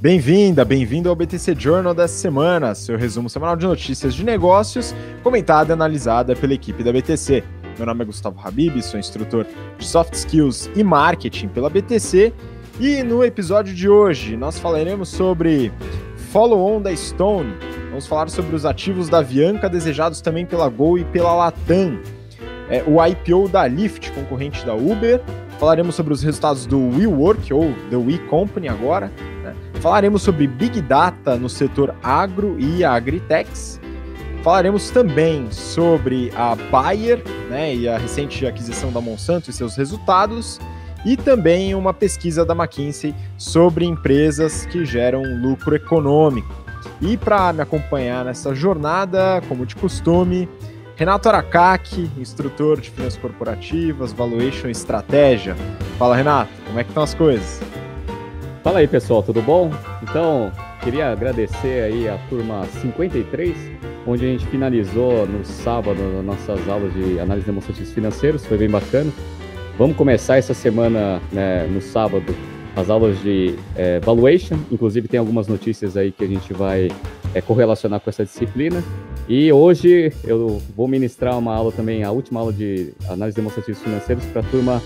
Bem-vinda, bem-vindo ao BTC Journal dessa semana, seu resumo semanal de notícias de negócios, comentada e analisada pela equipe da BTC. Meu nome é Gustavo Habib, sou instrutor de Soft Skills e Marketing pela BTC e no episódio de hoje nós falaremos sobre follow-on da Stone, vamos falar sobre os ativos da Avianca desejados também pela Gol e pela Latam, é, o IPO da Lyft, concorrente da Uber, falaremos sobre os resultados do WeWork ou The We Company agora, Falaremos sobre Big Data no setor agro e agritechs. Falaremos também sobre a Bayer né, e a recente aquisição da Monsanto e seus resultados. E também uma pesquisa da McKinsey sobre empresas que geram lucro econômico. E para me acompanhar nessa jornada, como de costume, Renato Aracaki, instrutor de finanças corporativas, valuation e estratégia. Fala, Renato, como é que estão as coisas? Fala aí, pessoal, tudo bom? Então, queria agradecer aí a turma 53, onde a gente finalizou no sábado nossas aulas de análise de demonstrativos financeiros, foi bem bacana. Vamos começar essa semana, né, no sábado, as aulas de é, valuation, inclusive tem algumas notícias aí que a gente vai é, correlacionar com essa disciplina. E hoje eu vou ministrar uma aula também, a última aula de análise de demonstrativos financeiros para a turma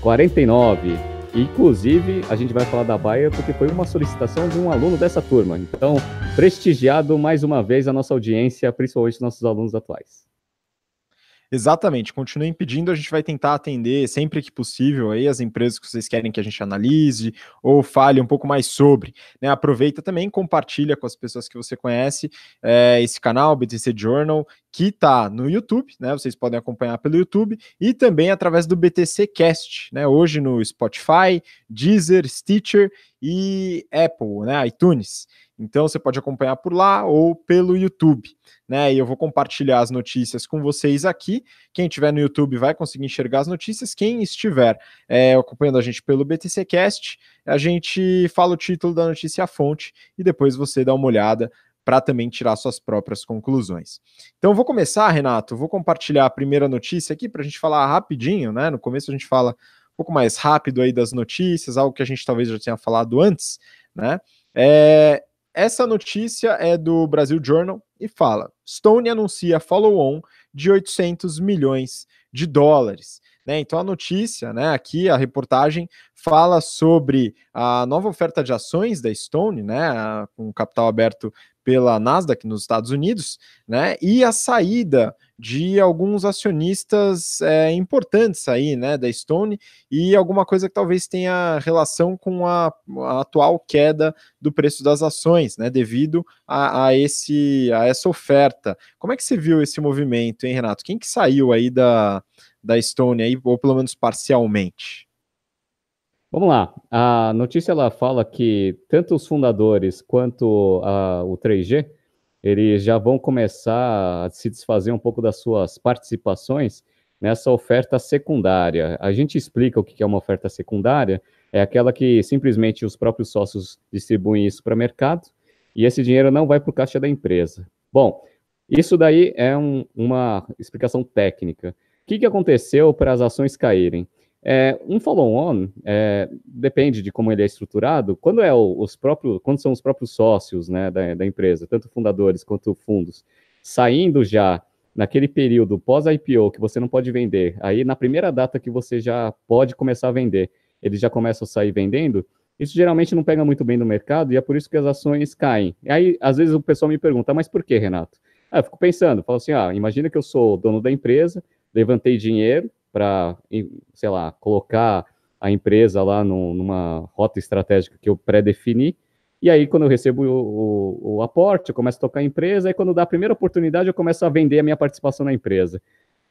49, Inclusive, a gente vai falar da Baia porque foi uma solicitação de um aluno dessa turma. Então, prestigiado mais uma vez a nossa audiência, principalmente nossos alunos atuais. Exatamente, continuem pedindo, a gente vai tentar atender sempre que possível aí as empresas que vocês querem que a gente analise ou fale um pouco mais sobre. Né? Aproveita também, compartilha com as pessoas que você conhece é, esse canal, BTC Journal, que está no YouTube, né? Vocês podem acompanhar pelo YouTube e também através do BTC Cast, né? Hoje no Spotify, Deezer, Stitcher e Apple, né? iTunes. Então você pode acompanhar por lá ou pelo YouTube, né? E eu vou compartilhar as notícias com vocês aqui. Quem estiver no YouTube vai conseguir enxergar as notícias. Quem estiver é, acompanhando a gente pelo BTC Cast, a gente fala o título da notícia, a fonte, e depois você dá uma olhada para também tirar suas próprias conclusões. Então, vou começar, Renato. Vou compartilhar a primeira notícia aqui para a gente falar rapidinho, né? No começo a gente fala um pouco mais rápido aí das notícias, algo que a gente talvez já tenha falado antes, né? É, essa notícia é do Brasil Journal e fala: Stone anuncia follow-on de 800 milhões de dólares. Né? Então a notícia, né, aqui a reportagem fala sobre a nova oferta de ações da Stone, né, com capital aberto pela Nasdaq nos Estados Unidos, né, e a saída de alguns acionistas é, importantes aí, né, da Stone, e alguma coisa que talvez tenha relação com a, a atual queda do preço das ações, né, devido a, a, esse, a essa oferta. Como é que você viu esse movimento, hein, Renato? Quem que saiu aí da, da Stone aí, ou pelo menos parcialmente? Vamos lá. A notícia ela fala que tanto os fundadores quanto a, o 3G eles já vão começar a se desfazer um pouco das suas participações nessa oferta secundária. A gente explica o que é uma oferta secundária, é aquela que simplesmente os próprios sócios distribuem isso para o mercado e esse dinheiro não vai para o caixa da empresa. Bom, isso daí é um, uma explicação técnica. O que, que aconteceu para as ações caírem? É, um follow-on é, depende de como ele é estruturado. Quando é os próprios, quando são os próprios sócios né, da, da empresa, tanto fundadores quanto fundos, saindo já naquele período pós-IPO que você não pode vender, aí na primeira data que você já pode começar a vender, eles já começam a sair vendendo, isso geralmente não pega muito bem no mercado e é por isso que as ações caem. E aí, às vezes, o pessoal me pergunta, mas por que, Renato? Ah, eu fico pensando, falo assim, ah, imagina que eu sou dono da empresa, levantei dinheiro, para, sei lá, colocar a empresa lá no, numa rota estratégica que eu pré-defini. E aí, quando eu recebo o, o, o, aporte, eu começo a tocar a empresa, e quando dá a primeira oportunidade, eu começo a vender a minha participação na empresa.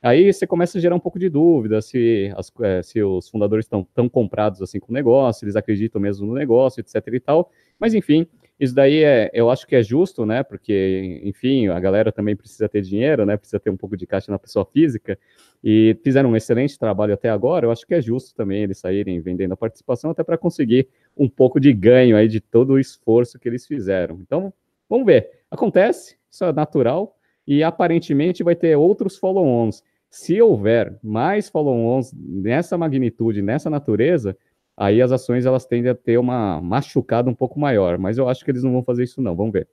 Aí você começa a gerar um pouco de dúvida se, as, é, se os fundadores estão tão comprados assim com o negócio, eles acreditam mesmo no negócio, etc e tal. Mas, enfim, isso daí é, eu acho que é justo, né? Porque, enfim, a galera também precisa ter dinheiro, né? Precisa ter um pouco de caixa na pessoa física. E fizeram um excelente trabalho até agora. Eu acho que é justo também eles saírem vendendo a participação, até para conseguir um pouco de ganho aí de todo o esforço que eles fizeram. Então, vamos ver. Acontece, isso é natural. E aparentemente vai ter outros follow-ons. Se houver mais follow-ons nessa magnitude, nessa natureza, aí as ações elas tendem a ter uma machucada um pouco maior, mas eu acho que eles não vão fazer isso não, vamos ver.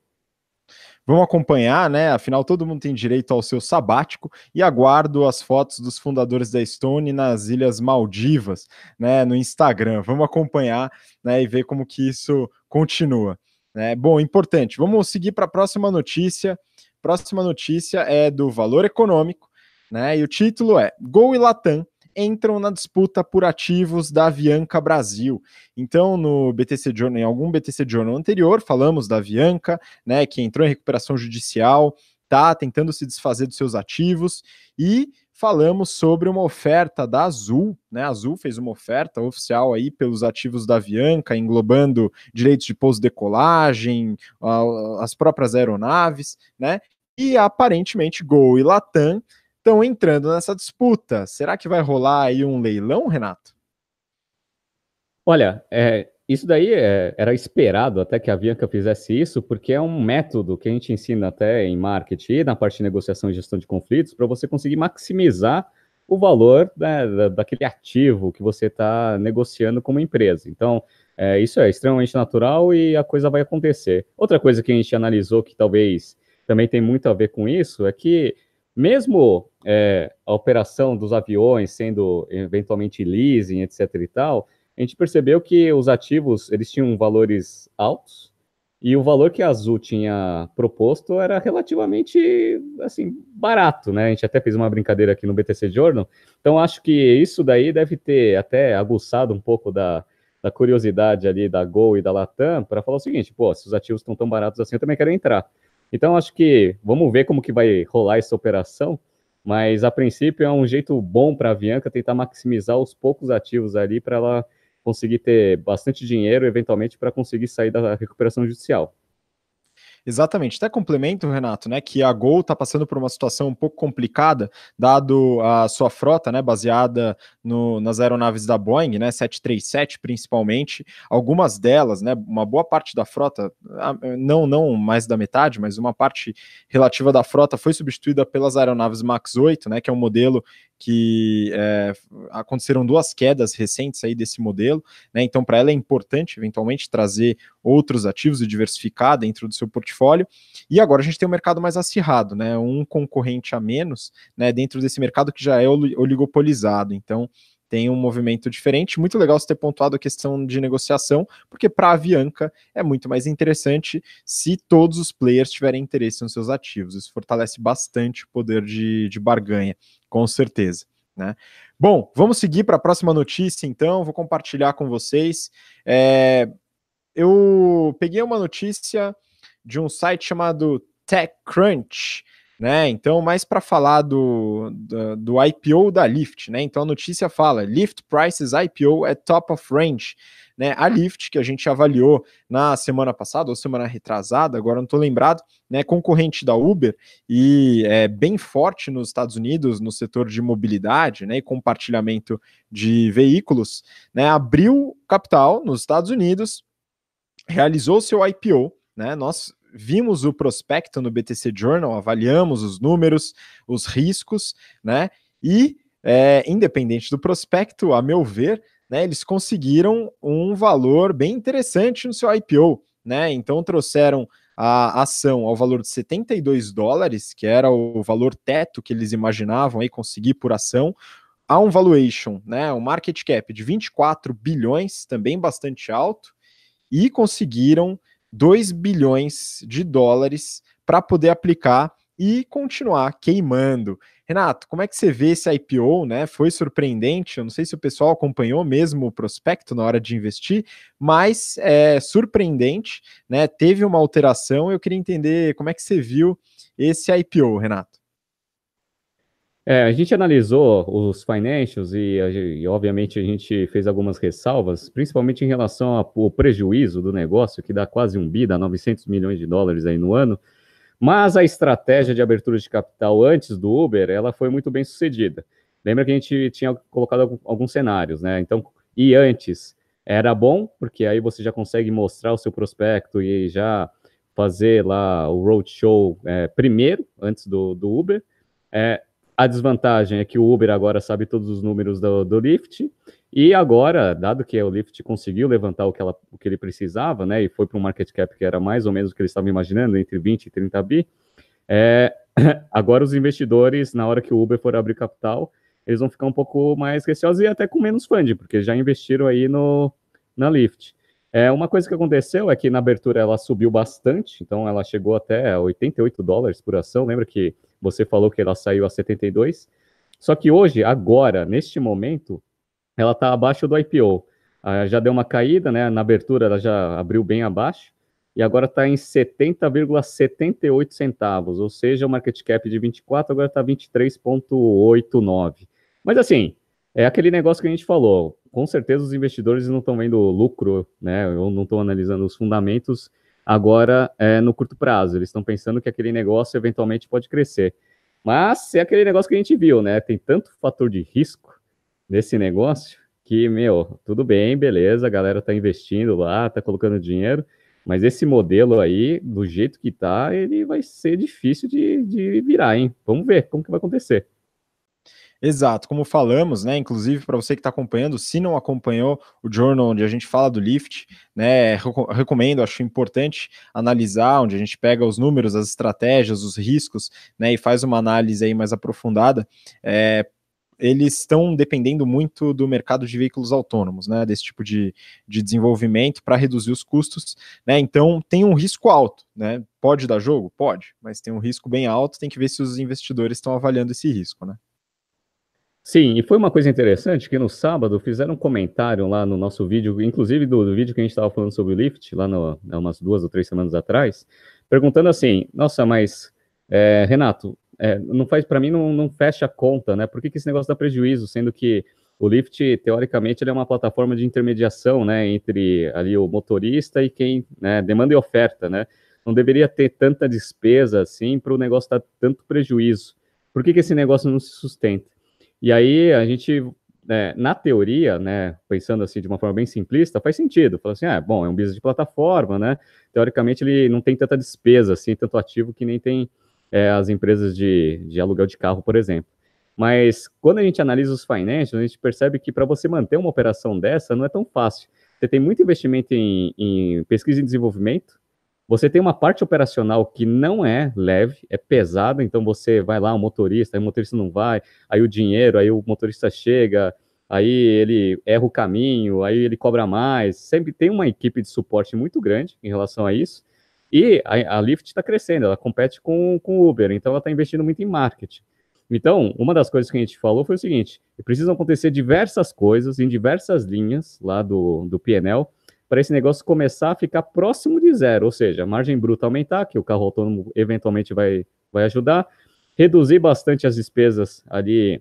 Vamos acompanhar, né? Afinal, todo mundo tem direito ao seu sabático e aguardo as fotos dos fundadores da Stone nas Ilhas Maldivas, né? No Instagram. Vamos acompanhar, né? E ver como que isso continua. Né? Bom, importante. Vamos seguir para a próxima notícia. Próxima notícia é do Valor Econômico, né? E o título é Gol e Latam entram na disputa por ativos da Avianca Brasil. Então, no BTC Journal, em algum BTC Journal anterior, falamos da Avianca, né, que entrou em recuperação judicial, tá tentando se desfazer dos seus ativos e falamos sobre uma oferta da Azul, né? A Azul fez uma oferta oficial aí pelos ativos da Avianca, englobando direitos de pouso decolagem, as próprias aeronaves, né? E aparentemente Gol e Latam estão entrando nessa disputa. Será que vai rolar aí um leilão, Renato? Olha, é, isso daí é, era esperado até que a Avianca fizesse isso, porque é um método que a gente ensina até em marketing na parte de negociação e gestão de conflitos para você conseguir maximizar o valor né, daquele ativo que você está negociando como empresa. Então, é, isso é extremamente natural e a coisa vai acontecer. Outra coisa que a gente analisou que talvez também tem muito a ver com isso é que mesmo é, a operação dos aviões sendo eventualmente leasing, etc. e tal, a gente percebeu que os ativos eles tinham valores altos e o valor que a Azul tinha proposto era relativamente assim barato, né? A gente até fez uma brincadeira aqui no BTC Journal. Então acho que isso daí deve ter até aguçado um pouco da, da curiosidade ali da Gol e da Latam para falar o seguinte: pô, se os ativos estão tão baratos assim, eu também quero entrar. Então, acho que vamos ver como que vai rolar essa operação, mas a princípio é um jeito bom para a Avianca tentar maximizar os poucos ativos ali para ela conseguir ter bastante dinheiro, eventualmente, para conseguir sair da recuperação judicial. Exatamente. Até complemento, Renato, né, que a Gol está passando por uma situação um pouco complicada, dado a sua frota, né, baseada no, nas aeronaves da Boeing, né, 737 principalmente, algumas delas, né, uma boa parte da frota, não não mais da metade, mas uma parte relativa da frota foi substituída pelas aeronaves Max 8, né, que é um modelo que é, aconteceram duas quedas recentes aí desse modelo, né? Então, para ela é importante eventualmente trazer outros ativos e diversificar dentro do seu portfólio. E agora a gente tem um mercado mais acirrado, né? Um concorrente a menos, né? Dentro desse mercado que já é oligopolizado. Então, tem um movimento diferente. Muito legal você ter pontuado a questão de negociação, porque para a Avianca é muito mais interessante se todos os players tiverem interesse nos seus ativos. Isso fortalece bastante o poder de, de barganha com certeza. Né? Bom, vamos seguir para a próxima notícia, então. Vou compartilhar com vocês. É, eu peguei uma notícia de um site chamado TechCrunch, né? Então, mais para falar do, do, do, IPO da Lyft, né? Então a notícia fala: Lyft prices IPO at top of range. Né, a Lyft, que a gente avaliou na semana passada ou semana retrasada, agora não estou lembrado, né, concorrente da Uber e é bem forte nos Estados Unidos no setor de mobilidade né, e compartilhamento de veículos, né, abriu capital nos Estados Unidos, realizou seu IPO, né, nós vimos o prospecto no BTC Journal, avaliamos os números, os riscos, né, e é, independente do prospecto, a meu ver, né, eles conseguiram um valor bem interessante no seu IPO, né? Então trouxeram a ação ao valor de 72 dólares, que era o valor teto que eles imaginavam aí conseguir por ação, a um valuation, né, um market cap de 24 bilhões, também bastante alto, e conseguiram 2 bilhões de dólares para poder aplicar e continuar queimando. Renato, como é que você vê esse IPO, né? Foi surpreendente, eu não sei se o pessoal acompanhou mesmo o prospecto na hora de investir, mas é surpreendente, né? Teve uma alteração, eu queria entender como é que você viu esse IPO, Renato. É, a gente analisou os financials e, e, obviamente, a gente fez algumas ressalvas, principalmente em relação ao prejuízo do negócio, que dá quase um bi, dá 900 milhões de dólares aí no ano, mas a estratégia de abertura de capital antes do Uber, ela foi muito bem sucedida. Lembra que a gente tinha colocado alguns cenários, né? Então, e antes era bom, porque aí você já consegue mostrar o seu prospecto e já fazer lá o roadshow é, primeiro, antes do, do Uber. É, a desvantagem é que o Uber agora sabe todos os números do, do Lyft, E agora, dado que o Lyft conseguiu levantar o que, ela, o que ele precisava, né, e foi para um market cap que era mais ou menos o que eles estavam imaginando, entre 20 e 30 bi, é, agora os investidores, na hora que o Uber for abrir capital, eles vão ficar um pouco mais receosos e até com menos funding, porque já investiram aí no, na Lyft. É, uma coisa que aconteceu é que na abertura ela subiu bastante, então ela chegou até 88 dólares por ação. Lembra que você falou que ela saiu a 72? Só que hoje, agora, neste momento, ela está abaixo do IPO. Ah, já deu uma caída, né? Na abertura ela já abriu bem abaixo e agora está em 70,78 centavos, ou seja, o market cap de 24 agora está 23,89. Mas assim, é aquele negócio que a gente falou. Com certeza os investidores não estão vendo lucro, né? Ou não estão analisando os fundamentos agora é, no curto prazo. Eles estão pensando que aquele negócio eventualmente pode crescer. Mas é aquele negócio que a gente viu, né? Tem tanto fator de risco nesse negócio que, meu, tudo bem, beleza, a galera tá investindo lá, tá colocando dinheiro, mas esse modelo aí, do jeito que tá, ele vai ser difícil de, de virar, hein? Vamos ver como que vai acontecer. Exato, como falamos, né? Inclusive para você que está acompanhando, se não acompanhou o journal onde a gente fala do Lift, né? Recomendo, acho importante analisar, onde a gente pega os números, as estratégias, os riscos, né? E faz uma análise aí mais aprofundada. É, eles estão dependendo muito do mercado de veículos autônomos, né, desse tipo de, de desenvolvimento para reduzir os custos, né, então tem um risco alto, né, pode dar jogo? Pode, mas tem um risco bem alto, tem que ver se os investidores estão avaliando esse risco, né. Sim, e foi uma coisa interessante que no sábado fizeram um comentário lá no nosso vídeo, inclusive do, do vídeo que a gente estava falando sobre o Lyft, lá no, umas duas ou três semanas atrás, perguntando assim, nossa, mas é, Renato, é, não faz para mim não, não, fecha a conta, né? Por que, que esse negócio dá prejuízo, sendo que o Lyft teoricamente é uma plataforma de intermediação, né, entre ali o motorista e quem, né, demanda e oferta, né? Não deveria ter tanta despesa assim para o negócio dar tanto prejuízo. Por que, que esse negócio não se sustenta? E aí a gente, né, na teoria, né, pensando assim de uma forma bem simplista, faz sentido. Fala assim, ah, bom, é um business de plataforma, né? Teoricamente ele não tem tanta despesa assim, tanto ativo que nem tem é, as empresas de, de aluguel de carro, por exemplo. Mas quando a gente analisa os financials, a gente percebe que para você manter uma operação dessa não é tão fácil. Você tem muito investimento em, em, pesquisa e desenvolvimento, você tem uma parte operacional que não é leve, é pesada, então você vai lá, o motorista, aí o motorista não vai, aí o dinheiro, aí o motorista chega, aí ele erra o caminho, aí ele cobra mais. Sempre tem uma equipe de suporte muito grande em relação a isso. E a, a Lyft está crescendo, ela compete com, o Uber, então ela está investindo muito em marketing. Então, uma das coisas que a gente falou foi o seguinte: precisam acontecer diversas coisas em diversas linhas lá do, do PNL para esse negócio começar a ficar próximo de zero, ou seja, a margem bruta aumentar, que o carro autônomo eventualmente vai, vai ajudar, reduzir bastante as despesas ali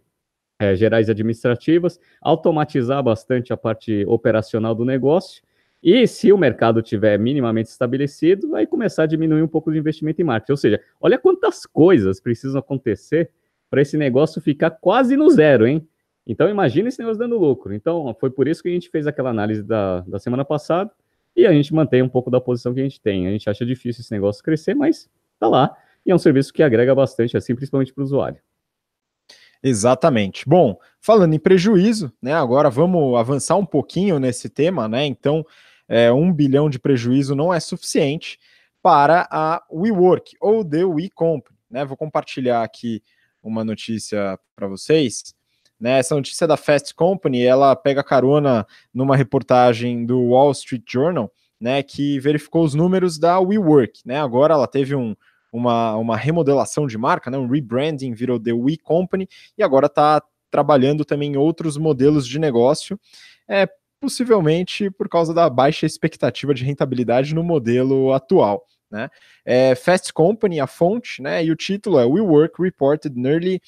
é, gerais administrativas, automatizar bastante a parte operacional do negócio e se o mercado tiver minimamente estabelecido, vai começar a diminuir um pouco o investimento em marketing. Ou seja, olha quantas coisas precisam acontecer para esse negócio ficar quase no zero, hein? Então imagina esse negócio dando lucro. Então foi por isso que a gente fez aquela análise da, da semana passada e a gente mantém um pouco da posição que a gente tem. A gente acha difícil esse negócio crescer, mas tá lá. E é um serviço que agrega bastante, assim, principalmente para o usuário. Exatamente. Bom, falando em prejuízo, né? Agora vamos avançar um pouquinho nesse tema, né? Então, é, um bilhão de prejuízo não é suficiente para a WeWork ou The We Company. Né? Vou compartilhar aqui uma notícia para vocês. Né, essa notícia da Fast Company, ela pega carona numa reportagem do Wall Street Journal, né, que verificou os números da WeWork. Né? Agora ela teve um, uma, uma remodelação de marca, né, um rebranding, virou The We Company, e agora está trabalhando também em outros modelos de negócio. É, possivelmente por causa da baixa expectativa de rentabilidade no modelo atual. Né? É, Fast Company, a fonte, né? E o título é WeWork reported nearly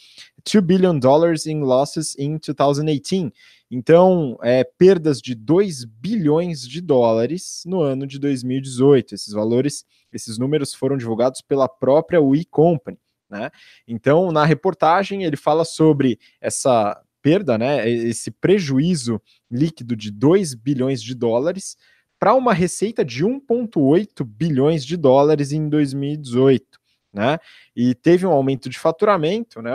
2 billion dollars in losses in 2018. Então, é, perdas de 2 bilhões de dólares no ano de 2018. Esses valores, esses números foram divulgados pela própria We Company. Né? Então, na reportagem, ele fala sobre essa perda, né, esse prejuízo líquido de 2 bilhões de dólares para uma receita de 1,8 bilhões de dólares em 2018. Né? E teve um aumento de faturamento né,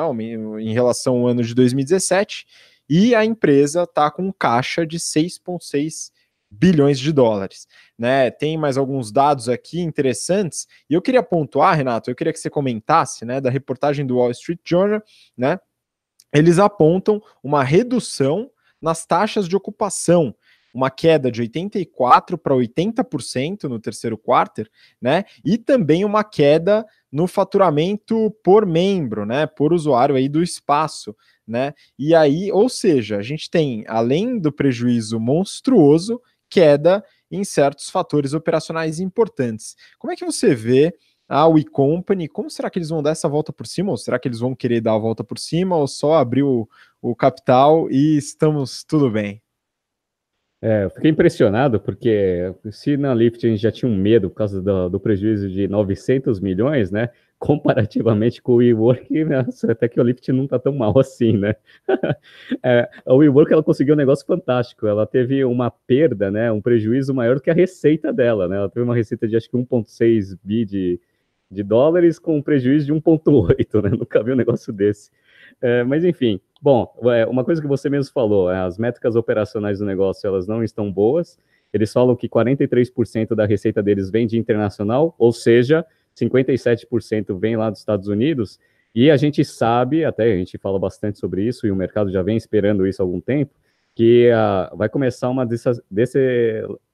em relação ao ano de 2017 e a empresa está com caixa de 6,6 bilhões de dólares. Né? Tem mais alguns dados aqui interessantes, e eu queria pontuar, Renato, eu queria que você comentasse né, da reportagem do Wall Street Journal, né? Eles apontam uma redução nas taxas de ocupação, uma queda de 84 para 80% no terceiro quarto, né? E também uma queda no faturamento por membro, né? Por usuário aí do espaço, né? E aí, ou seja, a gente tem, além do prejuízo monstruoso, queda em certos fatores operacionais importantes. Como é que você vê a We Company? Como será que eles vão dar essa volta por cima? Ou será que eles vão querer dar a volta por cima ou só abrir o, o capital e estamos tudo bem? É, eu fiquei impressionado porque se na Lyft a gente já tinha um medo por causa do, do prejuízo de 900 milhões, né? comparativamente com o WeWork, nossa, até que o Lyft não está tão mal assim, né? é, a WeWork, ela conseguiu um negócio fantástico, ela teve uma perda, né, um prejuízo maior do que a receita dela, né? Ela teve uma receita de acho que 1,6 bi de, de dólares com um prejuízo de 1,8, né? Nunca vi um negócio desse. É, mas enfim, bom, é, uma coisa que você mesmo falou, é, as métricas operacionais do negócio, elas não estão boas, eles falam que 43% da receita deles vem de internacional, ou seja, 57% vem lá dos Estados Unidos, e a gente sabe, até a gente fala bastante sobre isso, e o mercado já vem esperando isso há algum tempo, que uh, vai começar uma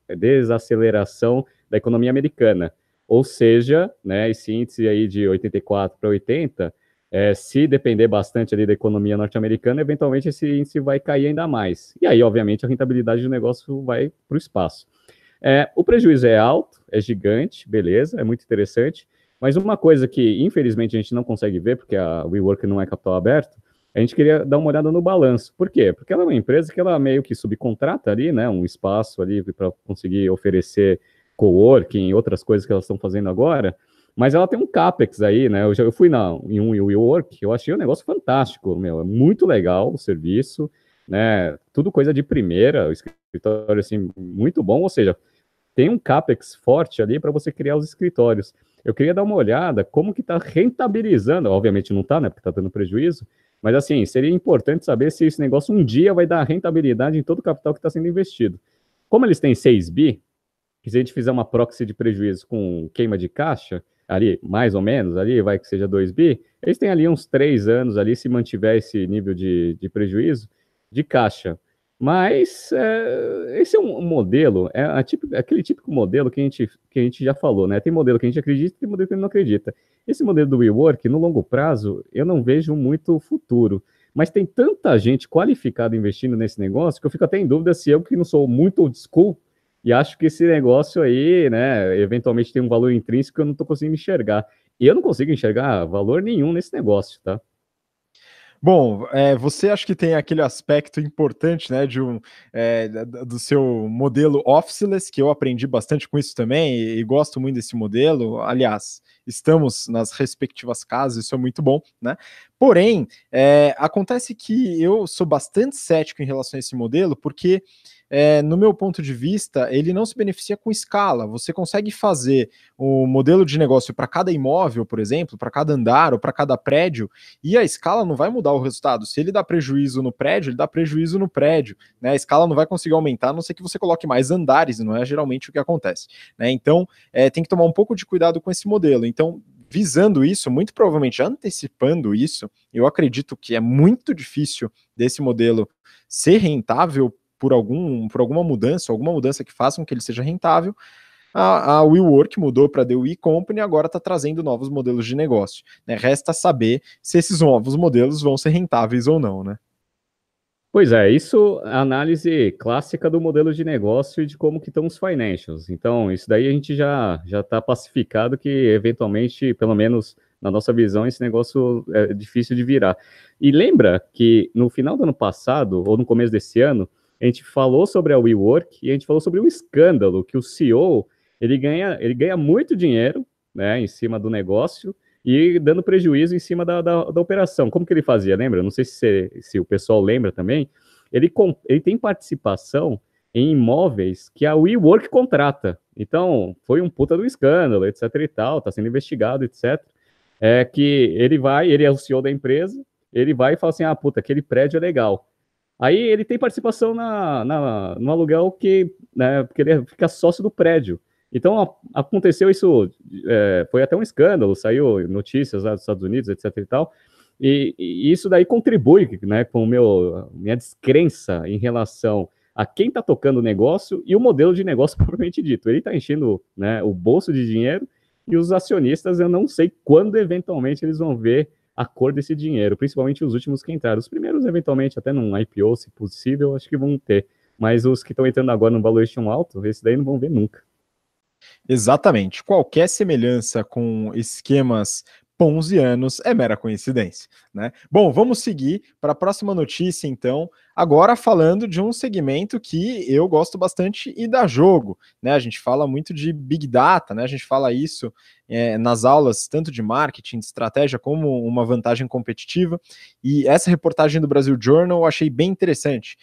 desaceleração da economia americana. Ou seja, né, esse índice aí de 84 para 80, é, se depender bastante ali da economia norte-americana, eventualmente esse índice vai cair ainda mais. E aí, obviamente, a rentabilidade do negócio vai para o espaço. É, o prejuízo é alto, é gigante, beleza, é muito interessante, mas uma coisa que, infelizmente, a gente não consegue ver, porque a WeWork não é capital aberto, a gente queria dar uma olhada no balanço. Por quê? Porque ela é uma empresa que ela meio que subcontrata ali, né, um espaço ali para conseguir oferecer coworking e outras coisas que elas estão fazendo agora, mas ela tem um capex aí, né? Eu já eu fui na, em um WeWork, eu achei um negócio fantástico, meu, é muito legal o serviço, né? Tudo coisa de primeira, o escritório assim muito bom, ou seja, tem um capex forte ali para você criar os escritórios. Eu queria dar uma olhada como que está rentabilizando, obviamente não está, né, porque está dando prejuízo, mas assim, seria importante saber se esse negócio um dia vai dar rentabilidade em todo o capital que está sendo investido. Como eles têm 6 bi, se a gente fizer uma proxy de prejuízo com queima de caixa, ali, mais ou menos, ali, vai que seja 2 bi, eles têm ali uns 3 anos ali, se mantiver esse nível de, de prejuízo, de caixa. Mas é, esse é um modelo, é aquele típico modelo que a, gente, que a gente já falou, né? Tem modelo que a gente acredita e tem modelo que a gente não acredita. Esse modelo do WeWork, no longo prazo, eu não vejo muito futuro. Mas tem tanta gente qualificada investindo nesse negócio que eu fico até em dúvida se eu, que não sou muito old school, e acho que esse negócio aí, né, eventualmente tem um valor intrínseco que eu não estou conseguindo enxergar. E eu não consigo enxergar valor nenhum nesse negócio, tá? Bom, é, você acha que tem aquele aspecto importante, né, de um, é, do seu modelo officeless, que eu aprendi bastante com isso também e, e, gosto muito desse modelo. Aliás, estamos nas respectivas casas, isso é muito bom, né? Porém, é, acontece que eu sou bastante cético em relação a esse modelo, porque é, no meu ponto de vista, ele não se beneficia com escala. Você consegue fazer o um modelo de negócio para cada imóvel, por exemplo, para cada andar ou para cada prédio, e a escala não vai mudar o resultado. Se ele dá prejuízo no prédio, ele dá prejuízo no prédio. Né? A escala não vai conseguir aumentar, a não ser que você coloque mais andares, não é geralmente o que acontece. Né? Então, é, tem que tomar um pouco de cuidado com esse modelo. Então, visando isso, muito provavelmente antecipando isso, eu acredito que é muito difícil desse modelo ser rentável por, algum, por alguma mudança, alguma mudança que faça com que ele seja rentável, a, a WeWork mudou para a The We Company e agora está trazendo novos modelos de negócio. Né? Resta saber se esses novos modelos vão ser rentáveis ou não, né? Pois é, isso é a análise clássica do modelo de negócio e de como que estão os financials. Então, isso daí a gente já já está pacificado que eventualmente, pelo menos na nossa visão, esse negócio é difícil de virar. E lembra que no final do ano passado ou no começo desse ano, a gente falou sobre a WeWork e a gente falou sobre um escândalo que o CEO ele ganha, ele ganha muito dinheiro né, em cima do negócio e dando prejuízo em cima da, da, da operação. Como que ele fazia? Lembra? Não sei se, se o pessoal lembra também. Ele, ele tem participação em imóveis que a WeWork contrata. Então, foi um puta do escândalo, etc e tal, está sendo investigado, etc. É que ele vai, ele é o CEO da empresa, ele vai e fala assim, ah, puta, aquele prédio é legal Aí ele tem participação na, na, no aluguel que, né, porque ele fica sócio do prédio. Então aconteceu isso, é, foi até um escândalo, saiu notícias lá dos Estados Unidos, etc e tal, e, e isso daí contribui né, com meu, minha descrença em relação a quem está tocando o negócio e o modelo de negócio propriamente dito. Ele está enchendo né, o bolso de dinheiro e os acionistas, eu não sei quando eventualmente eles vão ver a cor desse dinheiro, principalmente os últimos que entraram. Os primeiros, eventualmente, até num IPO, se possível, acho que vão ter. Mas os que estão entrando agora no valuation alto, esses daí não vão ver nunca. Exatamente. Qualquer semelhança com esquemas ponzianos é mera coincidência, né? Bom, vamos seguir para a próxima notícia, então. Agora falando de um segmento que eu gosto bastante e dá jogo, né? A gente fala muito de Big Data, né? A gente fala isso é, nas aulas, tanto de marketing, de estratégia, como uma vantagem competitiva. E essa reportagem do Brasil Journal eu achei bem interessante.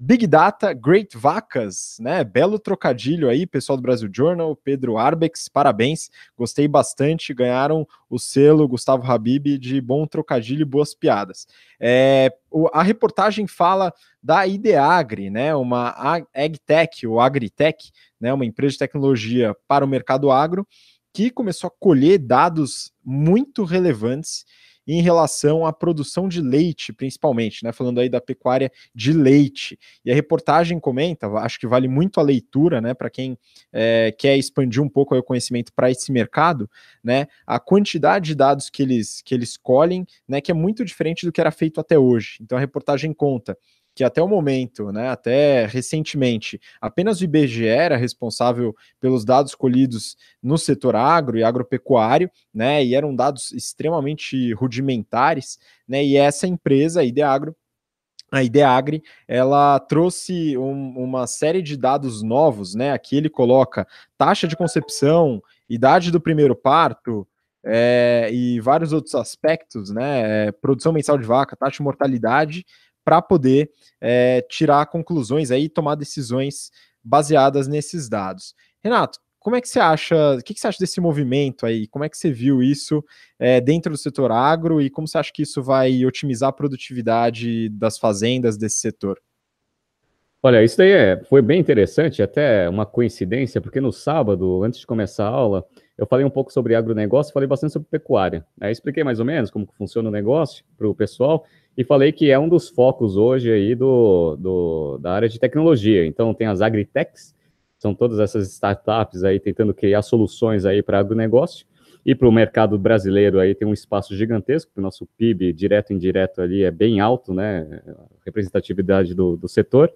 Big Data, Great Vacas, né? Belo trocadilho aí, pessoal do Brasil Journal, Pedro Arbex, parabéns, gostei bastante, ganharam o selo Gustavo Habib de bom trocadilho e boas piadas. É, a reportagem fala da Ideagri, né? Uma AgTech, ou AgriTech, né? Uma empresa de tecnologia para o mercado agro, que começou a colher dados muito relevantes em relação à produção de leite, principalmente, né? Falando aí da pecuária de leite. E a reportagem comenta, acho que vale muito a leitura, né? Para quem é, quer expandir um pouco o conhecimento para esse mercado, né? A quantidade de dados que eles, que eles colhem, né? Que é muito diferente do que era feito até hoje. Então a reportagem conta que até o momento, né, até recentemente, apenas o IBGE era responsável pelos dados colhidos no setor agro e agropecuário, né, e eram dados extremamente rudimentares, né, e essa empresa, a Ideagro, a Ideagri, ela trouxe um, uma série de dados novos, né, aqui ele coloca taxa de concepção, idade do primeiro parto, é, e vários outros aspectos, né, é, produção mensal de vaca, taxa de mortalidade, para poder é, tirar conclusões aí e tomar decisões baseadas nesses dados. Renato, como é que você acha? O que, que você acha desse movimento aí? Como é que você viu isso é, dentro do setor agro e como você acha que isso vai otimizar a produtividade das fazendas desse setor? Olha, isso daí é, foi bem interessante, até uma coincidência, porque no sábado, antes de começar a aula, eu falei um pouco sobre agronegócio, falei bastante sobre pecuária. Aí expliquei mais ou menos como funciona o negócio para o pessoal e falei que é um dos focos hoje aí do, do, da área de tecnologia. Então, tem as agritechs, são todas essas startups aí tentando criar soluções aí para agronegócio. E para o mercado brasileiro aí tem um espaço gigantesco, o nosso PIB direto e indireto ali é bem alto, né? Representatividade do, do setor.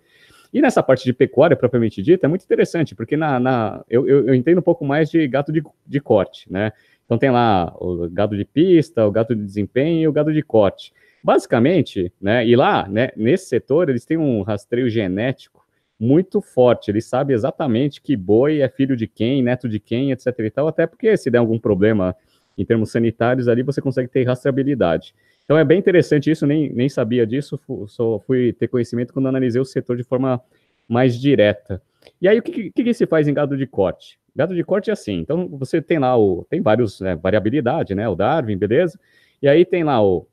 E nessa parte de pecuária propriamente dita, é muito interessante, porque na, na eu, eu, eu, entendo um pouco mais de gato de, de corte, né? Então tem lá o gado de pista, o gado de desempenho e o gado de corte. Basicamente, né, e lá, né, nesse setor, eles têm um rastreio genético muito forte. Eles sabem exatamente que boi é filho de quem, neto de quem, etc. e tal, até porque se der algum problema em termos sanitários ali, você consegue ter rastreabilidade. Então é bem interessante isso, nem, nem sabia disso, só fui ter conhecimento quando analisei o setor de forma mais direta. E aí, o que, que, que se faz em gado de corte? Gado de corte é assim, então você tem lá o, tem vários, né, variabilidade, né, o Darwin, beleza? E aí tem lá o,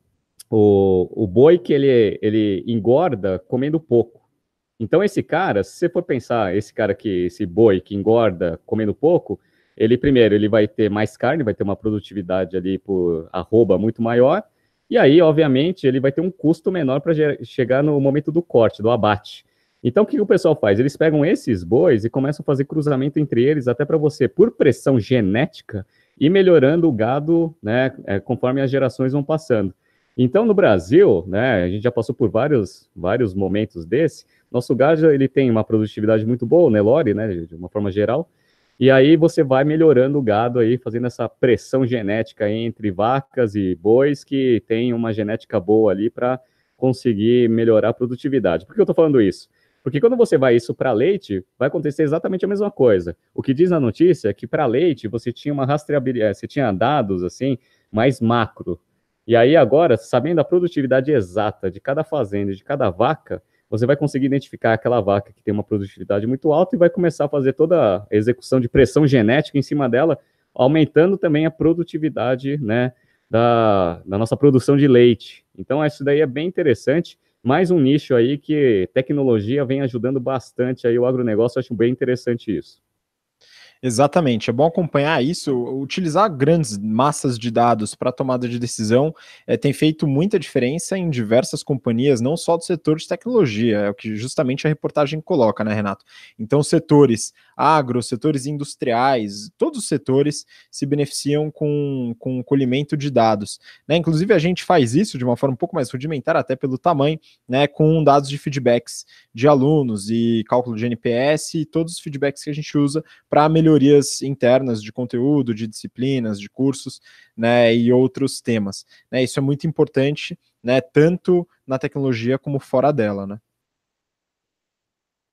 o, o boi que ele, ele engorda comendo pouco. Então, esse cara, se você for pensar, esse cara que, esse boi que engorda comendo pouco, ele primeiro ele vai ter mais carne, vai ter uma produtividade ali por arroba muito maior, e aí, obviamente, ele vai ter um custo menor para chegar no momento do corte, do abate. Então, o que o pessoal faz? Eles pegam esses bois e começam a fazer cruzamento entre eles, até para você, por pressão genética, ir melhorando o gado, né, é, conforme as gerações vão passando. Então, no Brasil, né, a gente já passou por vários, vários momentos desse. Nosso gado ele tem uma produtividade muito boa, o Nelore, né, de uma forma geral. E aí você vai melhorando o gado aí, fazendo essa pressão genética entre vacas e bois que tem uma genética boa ali para conseguir melhorar a produtividade. Por que eu estou falando isso? Porque quando você vai isso para leite, vai acontecer exatamente a mesma coisa. O que diz na notícia é que para leite você tinha uma rastreabilidade, você tinha dados assim mais macro, e aí agora, sabendo a produtividade exata de cada fazenda, de cada vaca, você vai conseguir identificar aquela vaca que tem uma produtividade muito alta e vai começar a fazer toda a execução de pressão genética em cima dela, aumentando também a produtividade, né, da, da nossa produção de leite. Então, isso daí é bem interessante. mais um nicho aí que tecnologia vem ajudando bastante aí o agronegócio, acho bem interessante isso. Exatamente, é bom acompanhar isso. Utilizar grandes massas de dados para tomada de decisão é, tem feito muita diferença em diversas companhias, não só do setor de tecnologia, é o que justamente a reportagem coloca, né, Renato? Então, setores agro, setores industriais, todos os setores se beneficiam com, com o colhimento de dados. Né? Inclusive, a gente faz isso de uma forma um pouco mais rudimentar, até pelo tamanho, né, com dados de feedbacks de alunos e cálculo de NPS e todos os feedbacks que a gente usa para melhorias internas de conteúdo, de disciplinas, de cursos né, e outros temas. Né? Isso é muito importante, né, tanto na tecnologia como fora dela. Né?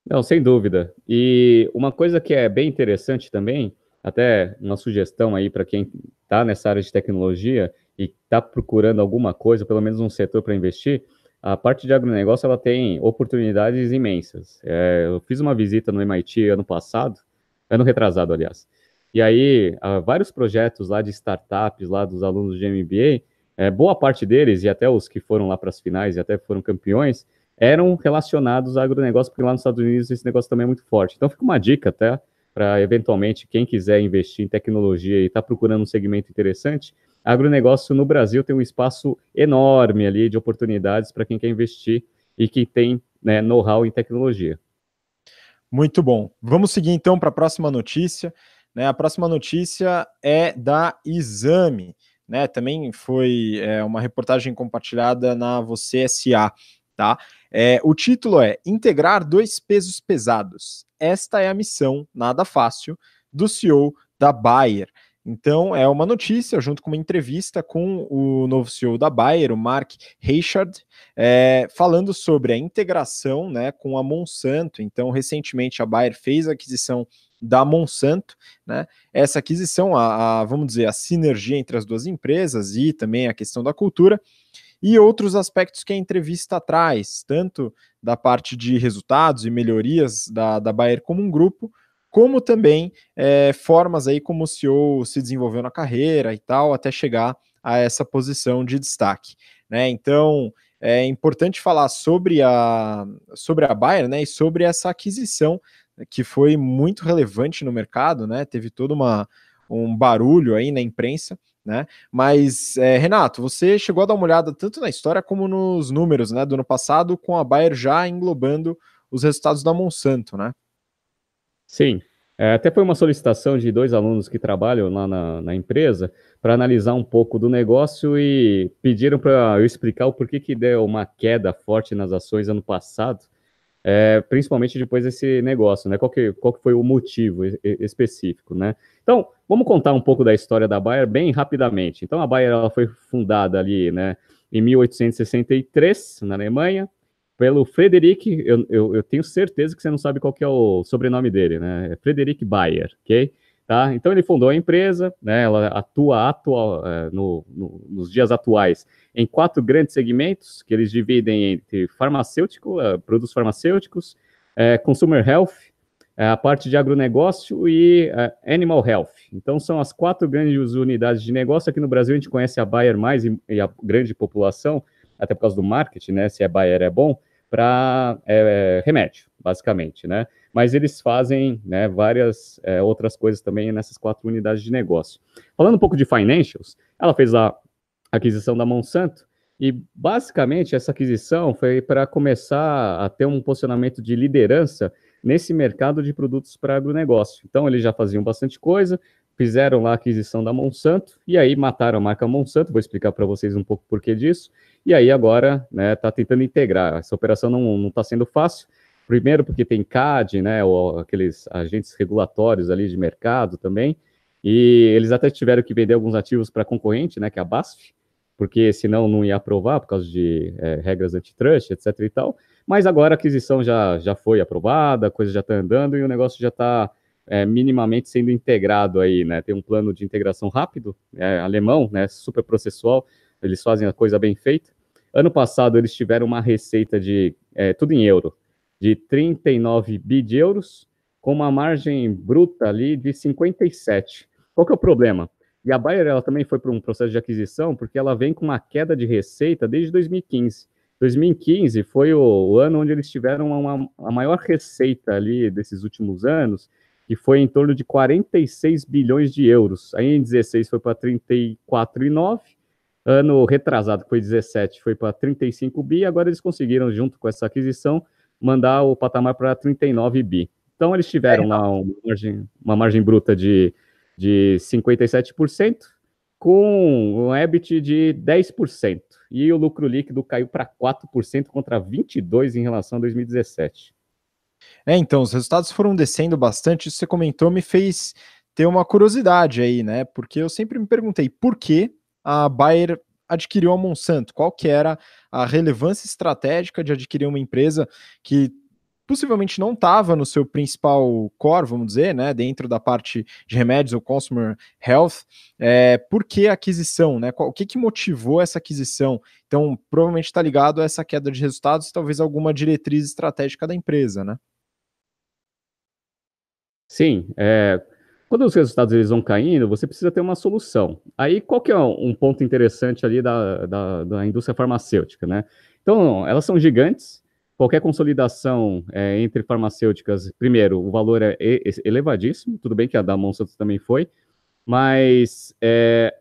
Não, sem dúvida. E uma coisa que é bem interessante também, até uma sugestão aí para quem está nessa área de tecnologia e está procurando alguma coisa, pelo menos um setor para investir, a parte de agronegócio ela tem oportunidades imensas. É, eu fiz uma visita no MIT ano passado, ano retrasado, aliás. E aí, vários projetos lá de startups, lá dos alunos de MBA, é, boa parte deles, e até os que foram lá para as finais e até foram campeões, eram relacionados ao agronegócio, porque lá nos Estados Unidos esse negócio também é muito forte. Então fica uma dica até para eventualmente quem quiser investir em tecnologia e está procurando um segmento interessante, agronegócio no Brasil tem um espaço enorme ali de oportunidades para quem quer investir e que tem né, know-how em tecnologia. Muito bom. Vamos seguir então para a próxima notícia. Né? A próxima notícia é da Exame. Né? Também foi é, uma reportagem compartilhada na Você SA tá? É, o título é Integrar dois pesos pesados. Esta é a missão, nada fácil, do CEO da Bayer. Então, é uma notícia, junto com uma entrevista com o novo CEO da Bayer, o Mark Reichard, é, falando sobre a integração né, com a Monsanto. Então, recentemente, a Bayer fez a aquisição da Monsanto, né? Essa aquisição, a, a, vamos dizer, a sinergia entre as duas empresas e também a questão da cultura, e outros aspectos que a entrevista traz, tanto da parte de resultados e melhorias da, da Bayer como um grupo, como também é, formas aí como o CEO se desenvolveu na carreira e tal, até chegar a essa posição de destaque. Né? Então, é importante falar sobre a, sobre a Bayer né, e sobre essa aquisição que foi muito relevante no mercado, né? Teve todo uma, um barulho aí na imprensa, né? Mas, é, Renato, você chegou a dar uma olhada tanto na história como nos números né, do ano passado, com a Bayer já englobando os resultados da Monsanto, né? Sim. É, até foi uma solicitação de dois alunos que trabalham lá na, na empresa para analisar um pouco do negócio e pediram para eu explicar o porquê que deu uma queda forte nas ações ano passado, é, principalmente depois desse negócio, né? Qual que, qual que foi o motivo específico, né? Então, vamos contar um pouco da história da Bayer bem rapidamente. Então, a Bayer ela foi fundada ali, né, em 1863, na Alemanha, pelo Frederic, eu, eu, eu, tenho certeza que você não sabe qual que é o sobrenome dele, né? É Frederic Bayer, ok? Tá? Então ele fundou a empresa, né? Ela atua atual, é, no, no, nos dias atuais em quatro grandes segmentos que eles dividem entre farmacêutico, uh, produtos farmacêuticos, uh, consumer health, é a parte de agronegócio e animal health. Então, são as quatro grandes unidades de negócio. Aqui no Brasil, a gente conhece a Bayer mais e, a grande população, até por causa do marketing, né? Se a Bayer é bom, para é, remédio, basicamente, né? Mas eles fazem né, várias é, outras coisas também nessas quatro unidades de negócio. Falando um pouco de financials, ela fez a aquisição da Monsanto, e basicamente essa aquisição foi para começar a ter um posicionamento de liderança nesse mercado de produtos para agronegócio. Então, eles já faziam bastante coisa, fizeram lá a aquisição da Monsanto, e aí mataram a marca Monsanto, vou explicar para vocês um pouco o porquê disso, e aí agora está né, tá tentando integrar. Essa operação não está sendo fácil, primeiro porque tem CAD, né, ou aqueles agentes regulatórios ali de mercado também, e eles até tiveram que vender alguns ativos para concorrente, né, que é a BASF, porque senão não ia aprovar por causa de é, regras antitrust, etc e tal, mas agora a aquisição já, já foi aprovada, a coisa já está andando e o negócio já está é, minimamente sendo integrado aí, né? Tem um plano de integração rápido, é, alemão, né? Super processual, eles fazem a coisa bem feita. Ano passado eles tiveram uma receita de, é, tudo em euro, de 39 bi de euros, com uma margem bruta ali de 57. Qual que é o problema? E a Bayer ela também foi para um processo de aquisição porque ela vem com uma queda de receita desde 2015. 2015 foi o, ano onde eles tiveram uma, a maior receita ali desses últimos anos, que foi em torno de 46 bilhões de euros. Aí em 16 foi para 34,9, ano retrasado, foi 17, foi para 35 bi, agora eles conseguiram, junto com essa aquisição, mandar o patamar para 39 bi. Então eles tiveram é. lá uma margem, uma margem bruta de, de 57%, com um EBIT de 10%. E o lucro líquido caiu para 4% contra 22% em relação a 2017. É, então, os resultados foram descendo bastante. Isso que você comentou me fez ter uma curiosidade aí, né? Porque eu sempre me perguntei por que a Bayer adquiriu a Monsanto, qual que era a relevância estratégica de adquirir uma empresa que possivelmente não estava no seu principal core, vamos dizer, né, dentro da parte de remédios ou consumer health, é, por que a aquisição, né, o que, que motivou essa aquisição? Então, provavelmente está ligado a essa queda de resultados, talvez alguma diretriz estratégica da empresa, né? Sim, é, quando os resultados eles vão caindo, você precisa ter uma solução. Aí, qual que é um ponto interessante ali da, da, da indústria farmacêutica, né? Então, elas são gigantes, qualquer consolidação é, entre farmacêuticas, primeiro, o valor é elevadíssimo, tudo bem que a da Monsanto também foi, mas é,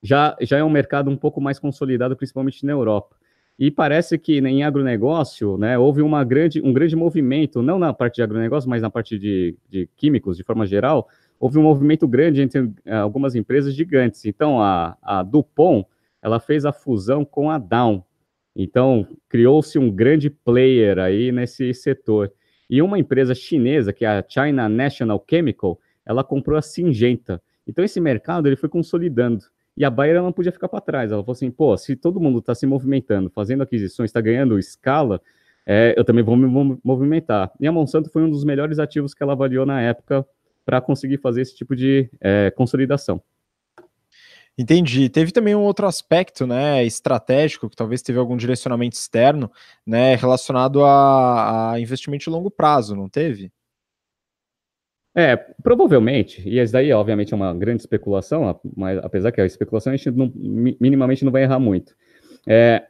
já, já é um mercado um pouco mais consolidado, principalmente na Europa. E parece que em agronegócio, né, houve uma grande, um grande movimento, não na parte de agronegócio, mas na parte de, de químicos, de forma geral, houve um movimento grande entre é, algumas empresas gigantes. Então, a, a Dupont, ela fez a fusão com a Dow, então, criou-se um grande player aí nesse setor. E uma empresa chinesa, que é a China National Chemical, ela comprou a Singenta. Então, esse mercado ele foi consolidando. E a Bayer não podia ficar para trás. Ela falou assim: pô, se todo mundo está se movimentando, fazendo aquisições, está ganhando escala, é, eu também vou me movimentar. E a Monsanto foi um dos melhores ativos que ela avaliou na época para conseguir fazer esse tipo de é, consolidação. Entendi. Teve também um outro aspecto, né, estratégico, que talvez teve algum direcionamento externo, né, relacionado a, a investimento de longo prazo, não teve? É, provavelmente, e isso daí, obviamente, é uma grande especulação, mas apesar que a especulação a gente não, minimamente não vai errar muito. É,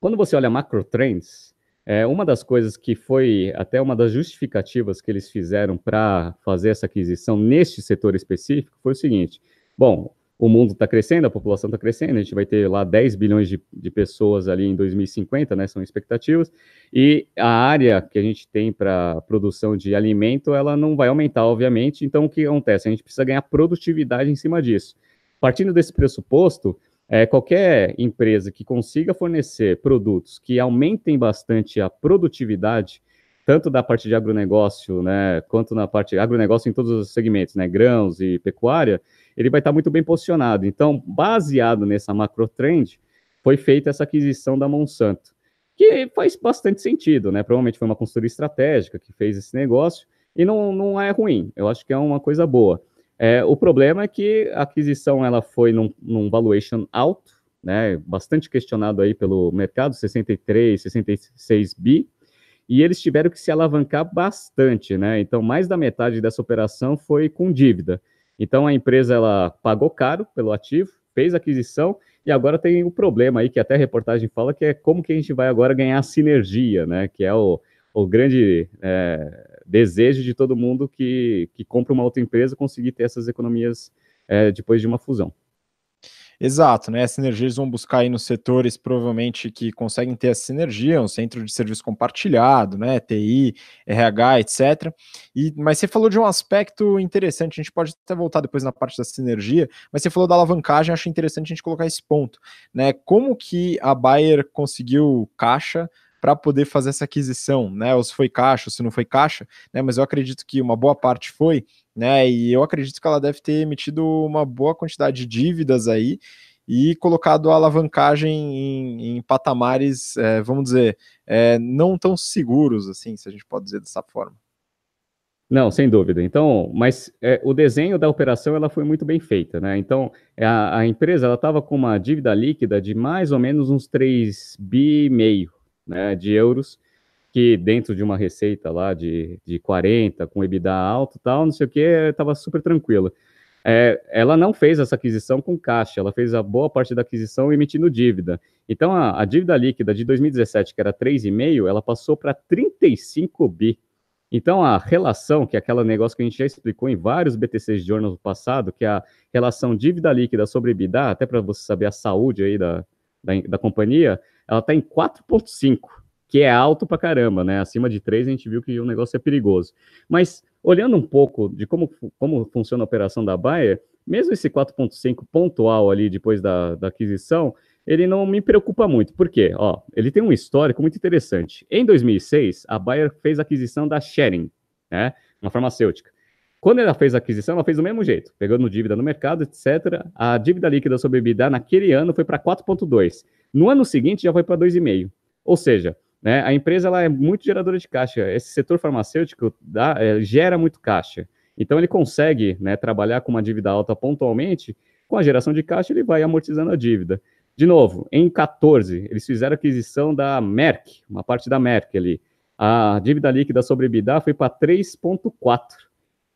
quando você olha macro trends, é, uma das coisas que foi até uma das justificativas que eles fizeram para fazer essa aquisição neste setor específico foi o seguinte: bom, o mundo está crescendo, a população está crescendo, a gente vai ter lá 10 bilhões de, de, pessoas ali em 2050, né, são expectativas, e a área que a gente tem para produção de alimento, ela não vai aumentar, obviamente, então o que acontece? A gente precisa ganhar produtividade em cima disso. Partindo desse pressuposto, é, qualquer empresa que consiga fornecer produtos que aumentem bastante a produtividade, tanto da parte de agronegócio, né, quanto na parte de agronegócio em todos os segmentos, né, grãos e pecuária, ele vai estar muito bem posicionado. Então, baseado nessa macro trend, foi feita essa aquisição da Monsanto, que faz bastante sentido, né? Provavelmente foi uma consultoria estratégica que fez esse negócio e não, não é ruim. Eu acho que é uma coisa boa. É, o problema é que a aquisição ela foi num, num valuation alto, né? Bastante questionado aí pelo mercado, 63, 66 bi, e eles tiveram que se alavancar bastante, né? Então, mais da metade dessa operação foi com dívida. Então a empresa ela pagou caro pelo ativo, fez aquisição e agora tem o problema aí que até a reportagem fala que é como que a gente vai agora ganhar sinergia, né? Que é o, o grande é, desejo de todo mundo que, que compra uma outra empresa conseguir ter essas economias é, depois de uma fusão. Exato, né? As sinergias vão buscar aí nos setores provavelmente que conseguem ter essa sinergia, um centro de serviço compartilhado, né? TI, RH, etc. E, mas você falou de um aspecto interessante, a gente pode até voltar depois na parte da sinergia, mas você falou da alavancagem, acho interessante a gente colocar esse ponto, né? Como que a Bayer conseguiu caixa para poder fazer essa aquisição, né? Ou se foi caixa, ou se não foi caixa, né? Mas eu acredito que uma boa parte foi, né? E eu acredito que ela deve ter emitido uma boa quantidade de dívidas aí e colocado a alavancagem em, em patamares, é, vamos dizer, é, não tão seguros, assim, se a gente pode dizer dessa forma. Não, sem dúvida. Então, mas é, o desenho da operação ela foi muito bem feita, né? Então, a, a empresa ela estava com uma dívida líquida de mais ou menos uns 3 bi meio, né, de euros que dentro de uma receita lá de, de 40, com EBITDA alto tal, não sei o que, estava super tranquila. é, ela não fez essa aquisição com caixa, ela fez a boa parte da aquisição emitindo dívida. Então, a, a dívida líquida de 2017, que era 3,5, ela passou para 35 bi. Então, a relação, que é aquele negócio que a gente já explicou em vários BTCs de no passado, que é a relação dívida líquida sobre EBITDA, até para você saber a saúde aí da, da, da companhia, ela está em 4,5, que é alto para caramba, né? Acima de 3 a gente viu que o negócio é perigoso. Mas, olhando um pouco de como, como funciona a operação da Bayer, mesmo esse 4,5 pontual ali depois da, da aquisição, ele não me preocupa muito. Por quê? Ó, ele tem um histórico muito interessante. Em 2006, a Bayer fez a aquisição da Schering, né, uma farmacêutica. Quando ela fez a aquisição, ela fez do mesmo jeito, pegando dívida no mercado, etc. A dívida líquida sobre EBITDA naquele ano foi para 4,2. No ano seguinte já foi para 2,5. Ou seja, né, a empresa ela é muito geradora de caixa. Esse setor farmacêutico dá, é, gera muito caixa. Então ele consegue né, trabalhar com uma dívida alta pontualmente. Com a geração de caixa, ele vai amortizando a dívida. De novo, em 14, eles fizeram aquisição da Merck, uma parte da Merck ali. A dívida líquida sobre EBITDA foi para 3,4.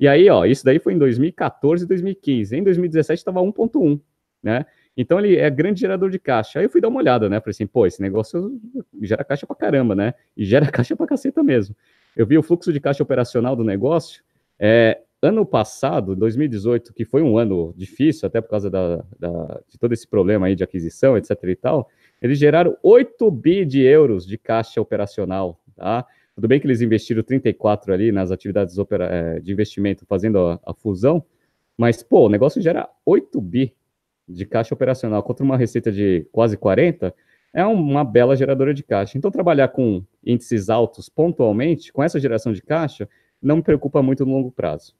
E aí, ó, isso daí foi em 2014 e 2015. Em 2017 estava 1,1, né? Então ele é grande gerador de caixa. Aí eu fui dar uma olhada, né? Falei assim, pô, esse negócio gera caixa para caramba, né? E gera caixa para caceta mesmo. Eu vi o fluxo de caixa operacional do negócio. É, ano passado, 2018, que foi um ano difícil, até por causa da, da, de todo esse problema aí de aquisição, etc e tal, eles geraram 8 bi de euros de caixa operacional, tá? Tudo bem que eles investiram 34 ali nas atividades eh, de investimento fazendo a fusão, mas, pô, o negócio gera 8 bi de caixa operacional contra uma receita de quase 40, é uma bela geradora de caixa. Então, trabalhar com índices altos pontualmente, com essa geração de caixa, não me preocupa muito no longo prazo.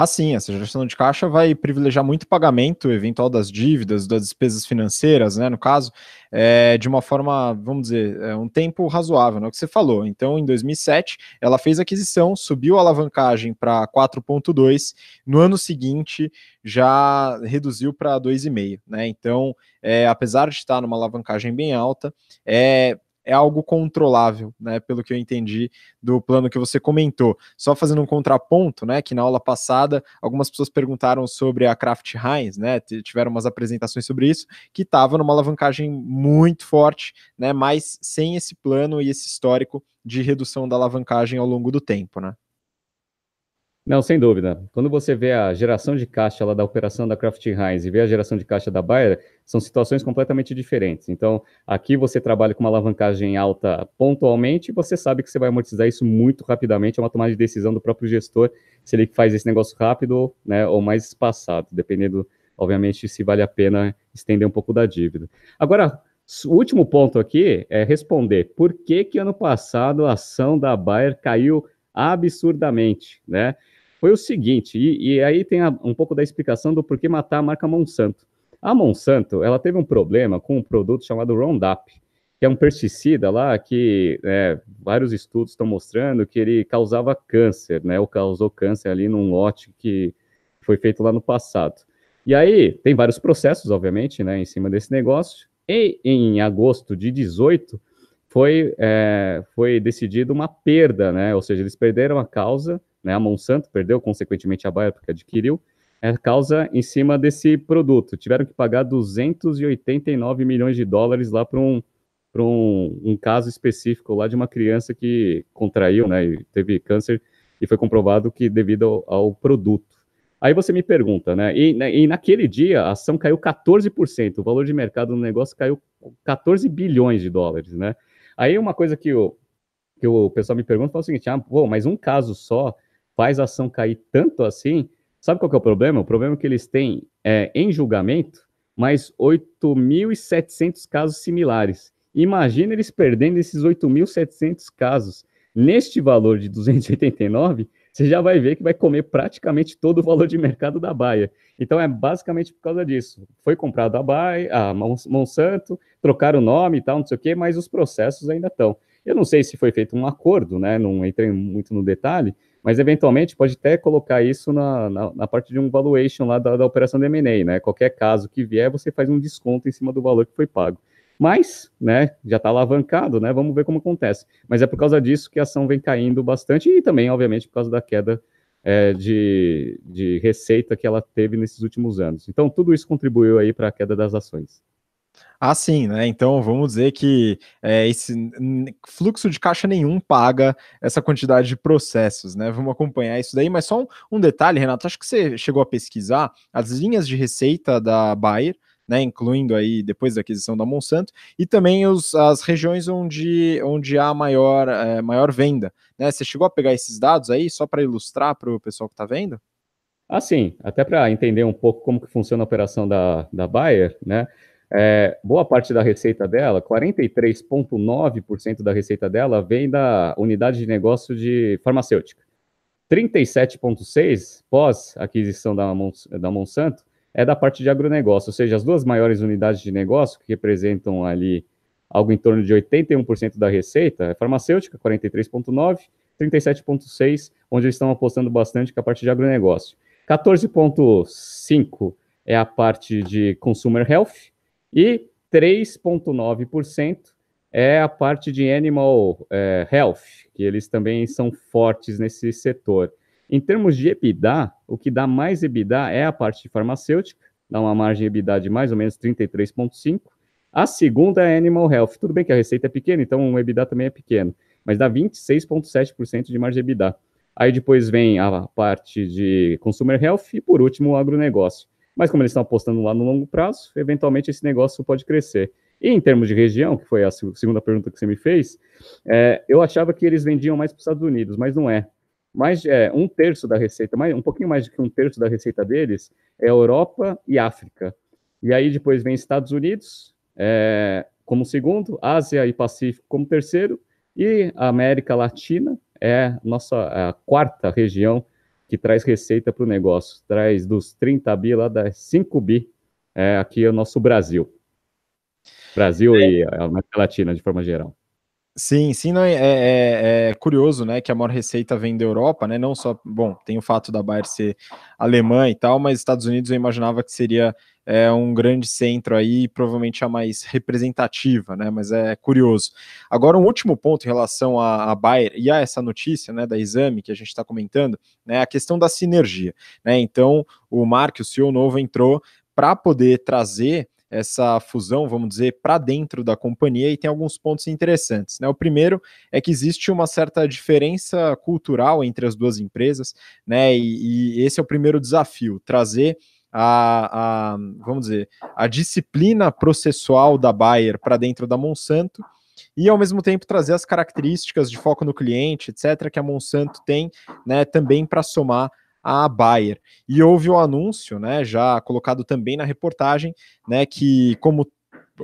Ah, sim, essa geração de caixa vai privilegiar muito o pagamento eventual das dívidas, das despesas financeiras, né, no caso, é, de uma forma, vamos dizer, é, um tempo razoável, né, o que você falou. Então, em 2007, ela fez aquisição, subiu a alavancagem para 4,2, no ano seguinte já reduziu para 2,5, né, então, é, apesar de estar numa alavancagem bem alta, é é algo controlável, né? Pelo que eu entendi do plano que você comentou. Só fazendo um contraponto, né? Que na aula passada algumas pessoas perguntaram sobre a Kraft Heinz, né? Tiveram umas apresentações sobre isso, que estava numa alavancagem muito forte, né? Mas sem esse plano e esse histórico de redução da alavancagem ao longo do tempo, né? Não, sem dúvida. Quando você vê a geração de caixa lá da operação da Kraft Heinz e vê a geração de caixa da Bayer, são situações completamente diferentes. Então, aqui você trabalha com uma alavancagem alta pontualmente, e você sabe que você vai amortizar isso muito rapidamente, é uma tomada de decisão do próprio gestor, se ele faz esse negócio rápido né, ou mais espaçado, dependendo, obviamente, se vale a pena estender um pouco da dívida. Agora, o último ponto aqui é responder por que que ano passado a ação da Bayer caiu absurdamente, né? Foi o seguinte, e, e aí tem a, um pouco da explicação do porquê matar a marca Monsanto. A Monsanto, ela teve um problema com um produto chamado Roundup, que é um pesticida lá que é, vários estudos estão mostrando que ele causava câncer, né? Ou causou câncer ali num lote que foi feito lá no passado. E aí tem vários processos, obviamente, né, em cima desse negócio. E em agosto de 18 foi, é, foi decidido uma perda, né? Ou seja, eles perderam a causa né, a Monsanto perdeu, consequentemente a Bayer, porque adquiriu, é causa em cima desse produto. Tiveram que pagar 289 milhões de dólares lá para um, um, um caso específico lá de uma criança que contraiu, né, e teve câncer, e foi comprovado que devido ao, ao produto. Aí você me pergunta, né? E, né, e, naquele dia a ação caiu 14%, o valor de mercado do negócio caiu 14 bilhões de dólares, né? Aí uma coisa que o, que o pessoal me pergunta é o seguinte: ah, pô, mas um caso só faz a ação cair tanto assim, sabe qual é o problema? O problema é que eles têm é, em julgamento mais 8.700 casos similares. Imagina eles perdendo esses 8.700 casos neste valor de 289, você já vai ver que vai comer praticamente todo o valor de mercado da Baia. Então é basicamente por causa disso. Foi comprado a Baia, a Monsanto, trocaram o nome e tal, não sei o quê, mas os processos ainda estão. Eu não sei se foi feito um acordo, né? Não entrei muito no detalhe, mas eventualmente pode até colocar isso na, na, na parte de um valuation lá da, da operação de M&A, né? Qualquer caso que vier, você faz um desconto em cima do valor que foi pago. Mas, né, já está alavancado, né? Vamos ver como acontece. Mas é por causa disso que a ação vem caindo bastante e também, obviamente, por causa da queda é, de, de receita que ela teve nesses últimos anos. Então, tudo isso contribuiu aí para a queda das ações. Ah, sim, né? Então vamos dizer que é, esse fluxo de caixa nenhum paga essa quantidade de processos, né? Vamos acompanhar isso daí, mas só um, um detalhe, Renato, acho que você chegou a pesquisar as linhas de receita da Bayer, né? Incluindo aí depois da aquisição da Monsanto, e também os, as regiões onde, onde há maior, é, maior venda. Né? Você chegou a pegar esses dados aí só para ilustrar para o pessoal que está vendo? Ah, sim, até para entender um pouco como que funciona a operação da, da Bayer, né? É, boa parte da receita dela, 43,9% da receita dela vem da unidade de negócio de farmacêutica. 37,6% pós aquisição da, da Monsanto é da parte de agronegócio, ou seja, as duas maiores unidades de negócio, que representam ali algo em torno de 81% da receita, é farmacêutica, 43,9%, 37,6%, onde eles estão apostando bastante com a parte de agronegócio. 14,5% é a parte de consumer health, e 3,9% é a parte de animal é, health, que eles também são fortes nesse setor. Em termos de EBITDA, o que dá mais EBITDA é a parte de farmacêutica, dá uma margem de EBITDA de mais ou menos 33,5%. A segunda é Animal Health. Tudo bem que a receita é pequena, então o EBITDA também é pequeno, mas dá 26,7% de margem de EBITDA. Aí depois vem a parte de Consumer Health e, por último, o agronegócio. Mas como eles estão apostando lá no longo prazo, eventualmente esse negócio pode crescer. E em termos de região, que foi a segunda pergunta que você me fez, é, eu achava que eles vendiam mais para os Estados Unidos, mas não é. Mais é, um terço da receita, mais, um pouquinho mais do que um terço da receita deles é Europa e África. E aí depois vem Estados Unidos é, como segundo, Ásia e Pacífico como terceiro, e América Latina é nossa a quarta região que traz receita para o negócio. Traz dos 30 bi lá das 5 bi, é, aqui é o nosso Brasil. Brasil é. e a América Latina, de forma geral. Sim, sim, não, é, é, é, curioso, né, que a maior receita vem da Europa, né, não só, bom, tem o fato da Bayer ser alemã e tal, mas Estados Unidos eu imaginava que seria é, um grande centro aí, provavelmente a mais representativa, né, mas é curioso. Agora, um último ponto em relação à, à Bayer e a essa notícia, né, da Exame que a gente está comentando, né, a questão da sinergia, né, então o Mark, o CEO novo, entrou para poder trazer essa fusão, vamos dizer, para dentro da companhia e tem alguns pontos interessantes. Né? O primeiro é que existe uma certa diferença cultural entre as duas empresas, né? E, e esse é o primeiro desafio, trazer a, a, vamos dizer, a disciplina processual da Bayer para dentro da Monsanto e ao mesmo tempo trazer as características de foco no cliente, etc., que a Monsanto tem, né, também para somar a Bayer. E houve o anúncio, né, já colocado também na reportagem, né, que como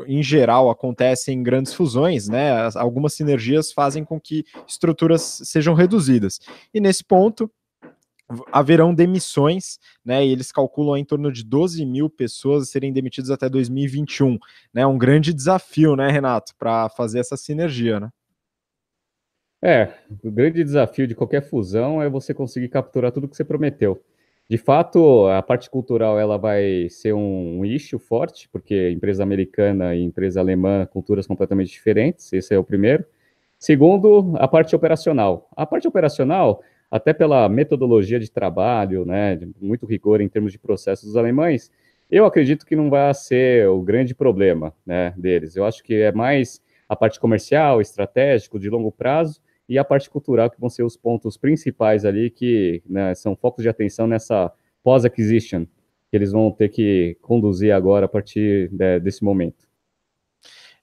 em geral acontecem grandes fusões, né, algumas sinergias fazem com que estruturas sejam reduzidas. E nesse ponto haverão demissões, né? E eles calculam em torno de 12 mil pessoas serem demitidas até 2021, né? Um grande desafio, né, Renato, para fazer essa sinergia, né? É, o grande desafio de qualquer fusão é você conseguir capturar tudo que você prometeu. De fato, a parte cultural ela vai ser um, um issue forte, porque empresa americana e empresa alemã, culturas completamente diferentes, esse é o primeiro. Segundo, a parte operacional. A parte operacional, até pela metodologia de trabalho, né, de muito rigor em termos de processos dos alemães, eu acredito que não vai ser o grande problema né, deles. Eu acho que é mais a parte comercial, estratégico, de longo prazo, e a parte cultural, que vão ser os pontos principais ali, que né, são focos de atenção nessa pós-acquisition, que eles vão ter que conduzir agora a partir de, desse momento.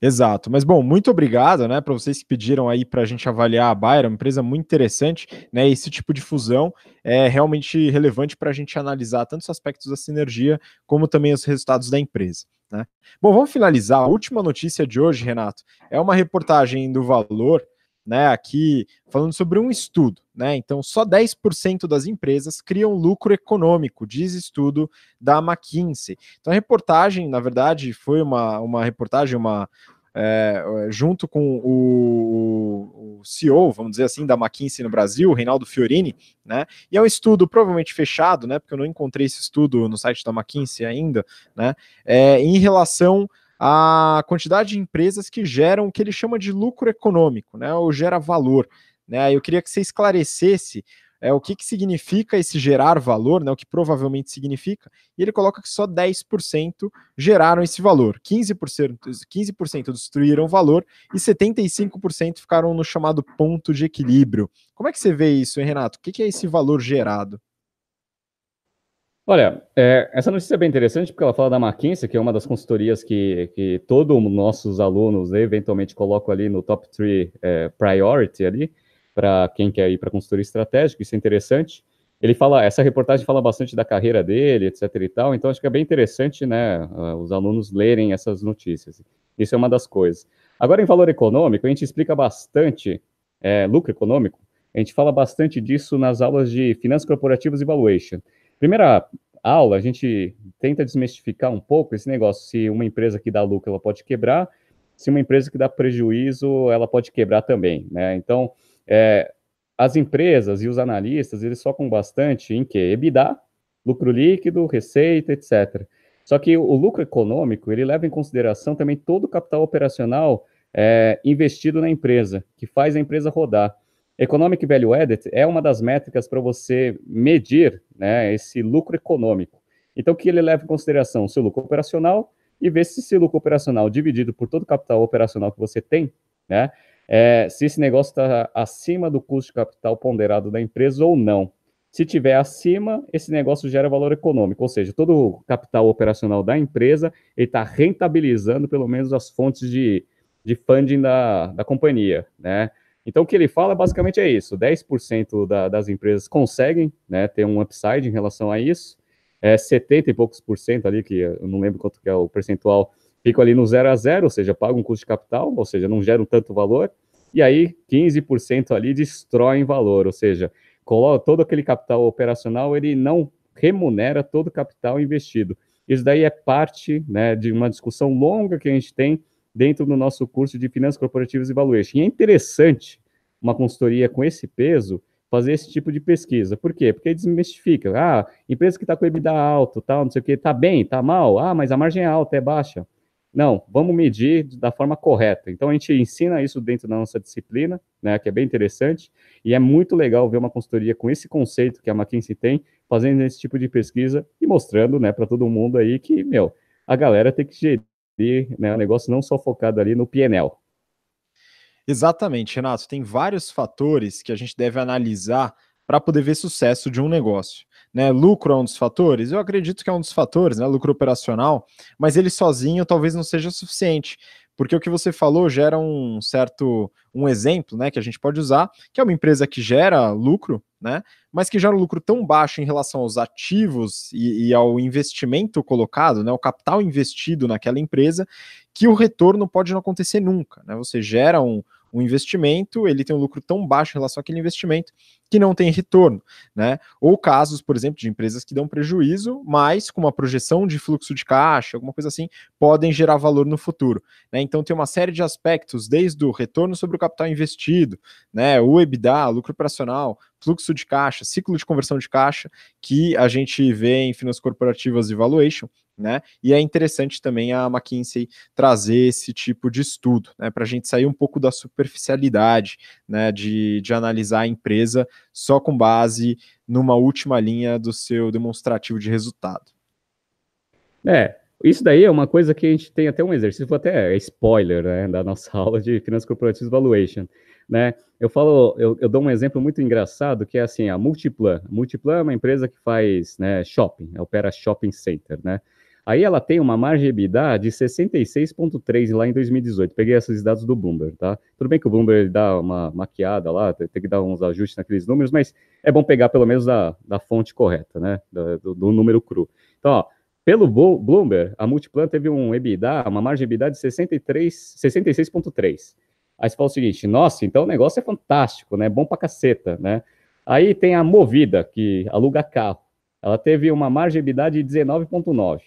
Exato, mas bom, muito obrigado, né, para vocês que pediram aí para a gente avaliar a Bayer, uma empresa muito interessante, né, esse tipo de fusão é realmente relevante para a gente analisar tanto os aspectos da sinergia, como também os resultados da empresa. Né? Bom, vamos finalizar. A última notícia de hoje, Renato, é uma reportagem do Valor né, aqui falando sobre um estudo, né? Então, só 10% das empresas criam lucro econômico, diz estudo da McKinsey. Então, a reportagem, na verdade, foi uma, uma reportagem, uma é, junto com o, o, CEO, vamos dizer assim, da McKinsey no Brasil, Reinaldo Fiorini, né? E é um estudo provavelmente fechado, né? Porque eu não encontrei esse estudo no site da McKinsey ainda, né? É, em relação a quantidade de empresas que geram o que ele chama de lucro econômico, né, ou gera valor. Né? Eu queria que você esclarecesse é, o que, que significa esse gerar valor, né, o que provavelmente significa, e ele coloca que só 10% geraram esse valor, 15%, 15 destruíram valor e 75% ficaram no chamado ponto de equilíbrio. Como é que você vê isso, hein, Renato? O que, que é esse valor gerado? Olha, é, essa notícia é bem interessante porque ela fala da McKinsey, que é uma das consultorias que, que todos os nossos alunos eventualmente colocam ali no top 3 é, priority ali, para quem quer ir para consultoria estratégica, isso é interessante. Ele fala, essa reportagem fala bastante da carreira dele, etc e tal, então acho que é bem interessante, né, os alunos lerem essas notícias. Isso é uma das coisas. Agora, em valor econômico, a gente explica bastante, é, lucro econômico, a gente fala bastante disso nas aulas de finanças corporativas e valuation. Primeira aula, a gente tenta desmistificar um pouco esse negócio, se uma empresa que dá lucro, ela pode quebrar, se uma empresa que dá prejuízo, ela pode quebrar também, né? Então, é, as empresas e os analistas, eles focam bastante em que? EBITDA, lucro líquido, receita, etc. Só que o lucro econômico, ele leva em consideração também todo o capital operacional é, investido na empresa, que faz a empresa rodar. Economic Value Added é uma das métricas para você medir né, esse lucro econômico. Então, que ele leva em consideração? O seu lucro operacional e ver se esse lucro operacional dividido por todo o capital operacional que você tem, né, é, se esse negócio está acima do custo de capital ponderado da empresa ou não. Se tiver acima, esse negócio gera valor econômico, ou seja, todo o capital operacional da empresa está rentabilizando pelo menos as fontes de, de funding da, da companhia, né? Então, o que ele fala basicamente é isso: 10% da, das empresas conseguem né, ter um upside em relação a isso, é 70 e poucos por cento ali, que eu não lembro quanto que é o percentual, ficam ali no zero a zero, ou seja, pagam um custo de capital, ou seja, não geram tanto valor, e aí 15% ali destroem valor, ou seja, todo aquele capital operacional ele não remunera todo o capital investido. Isso daí é parte né, de uma discussão longa que a gente tem dentro do nosso curso de Finanças Corporativas e Valuation. E é interessante uma consultoria com esse peso fazer esse tipo de pesquisa. Por quê? Porque desmistifica. Ah, empresa que está com EBITDA alto, tal, não sei o que, está bem, está mal. Ah, mas a margem é alta, é baixa. Não, vamos medir da forma correta. Então a gente ensina isso dentro da nossa disciplina, né, que é bem interessante, e é muito legal ver uma consultoria com esse conceito que a McKinsey tem, fazendo esse tipo de pesquisa e mostrando, né, para todo mundo aí que, meu, a galera tem que gerir, né, o negócio não só focado ali no PNL. Exatamente, Renato. Tem vários fatores que a gente deve analisar para poder ver sucesso de um negócio. Né, lucro é um dos fatores? Eu acredito que é um dos fatores, né, lucro operacional, mas ele sozinho talvez não seja suficiente, porque o que você falou gera um certo um exemplo, né, que a gente pode usar, que é uma empresa que gera lucro, né, mas que gera um lucro tão baixo em relação aos ativos e, e ao investimento colocado, né, o capital investido naquela empresa, que o retorno pode não acontecer nunca, né? Você gera um, um investimento, ele tem um lucro tão baixo em relação àquele investimento que não tem retorno, né? Ou casos, por exemplo, de empresas que dão prejuízo, mas com uma projeção de fluxo de caixa, alguma coisa assim, podem gerar valor no futuro, né? Então tem uma série de aspectos, desde o retorno sobre o capital investido, né? O EBITDA, lucro operacional, fluxo de caixa, ciclo de conversão de caixa, que a gente vê em finanças corporativas e valuation, né? E é interessante também a McKinsey trazer esse tipo de estudo, né? Para a gente sair um pouco da superficialidade, né? De, de analisar a empresa só com base numa última linha do seu demonstrativo de resultado. É, isso daí é uma coisa que a gente tem até um exercício, até spoiler, né, da nossa aula de Finanças Corporativas Valuation, né? Eu falo, eu, eu, dou um exemplo muito engraçado, que é assim, a Multiplan. A Multiplan é uma empresa que faz né, shopping, opera shopping center, né? Aí ela tem uma margem EBITDA de 66,3 lá em 2018. Peguei esses dados do Bloomberg, tá? Tudo bem que o Bloomberg dá uma maquiada lá, tem que dar uns ajustes naqueles números, mas é bom pegar pelo menos da, da fonte correta, né? Do, do, número cru. Então, ó, pelo Bloomberg, a Multiplan teve um EBITDA, uma margem EBITDA de 63, 66,3. Aí você fala o seguinte, nossa, então o negócio é fantástico, né? Bom pra caceta, né? Aí tem a Movida, que aluga carro. Ela teve uma margem EBITDA de 19,9.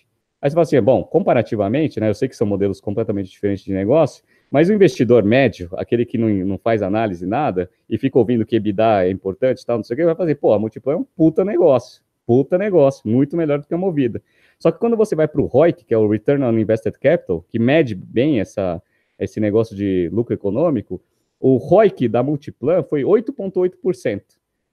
Aí você fala assim, bom, comparativamente, né, eu sei que são modelos completamente diferentes de negócio, mas o investidor médio, aquele que não, não faz análise nada e fica ouvindo que EBITDA é importante e tal, não sei o que, vai fazer, pô, a Multiplan é um puta negócio, puta negócio, muito melhor do que a Movida. Só que quando você vai para o ROIC, que é o Return on Invested Capital, que mede bem essa, esse negócio de lucro econômico, o ROIC da Multiplan foi 8,8%.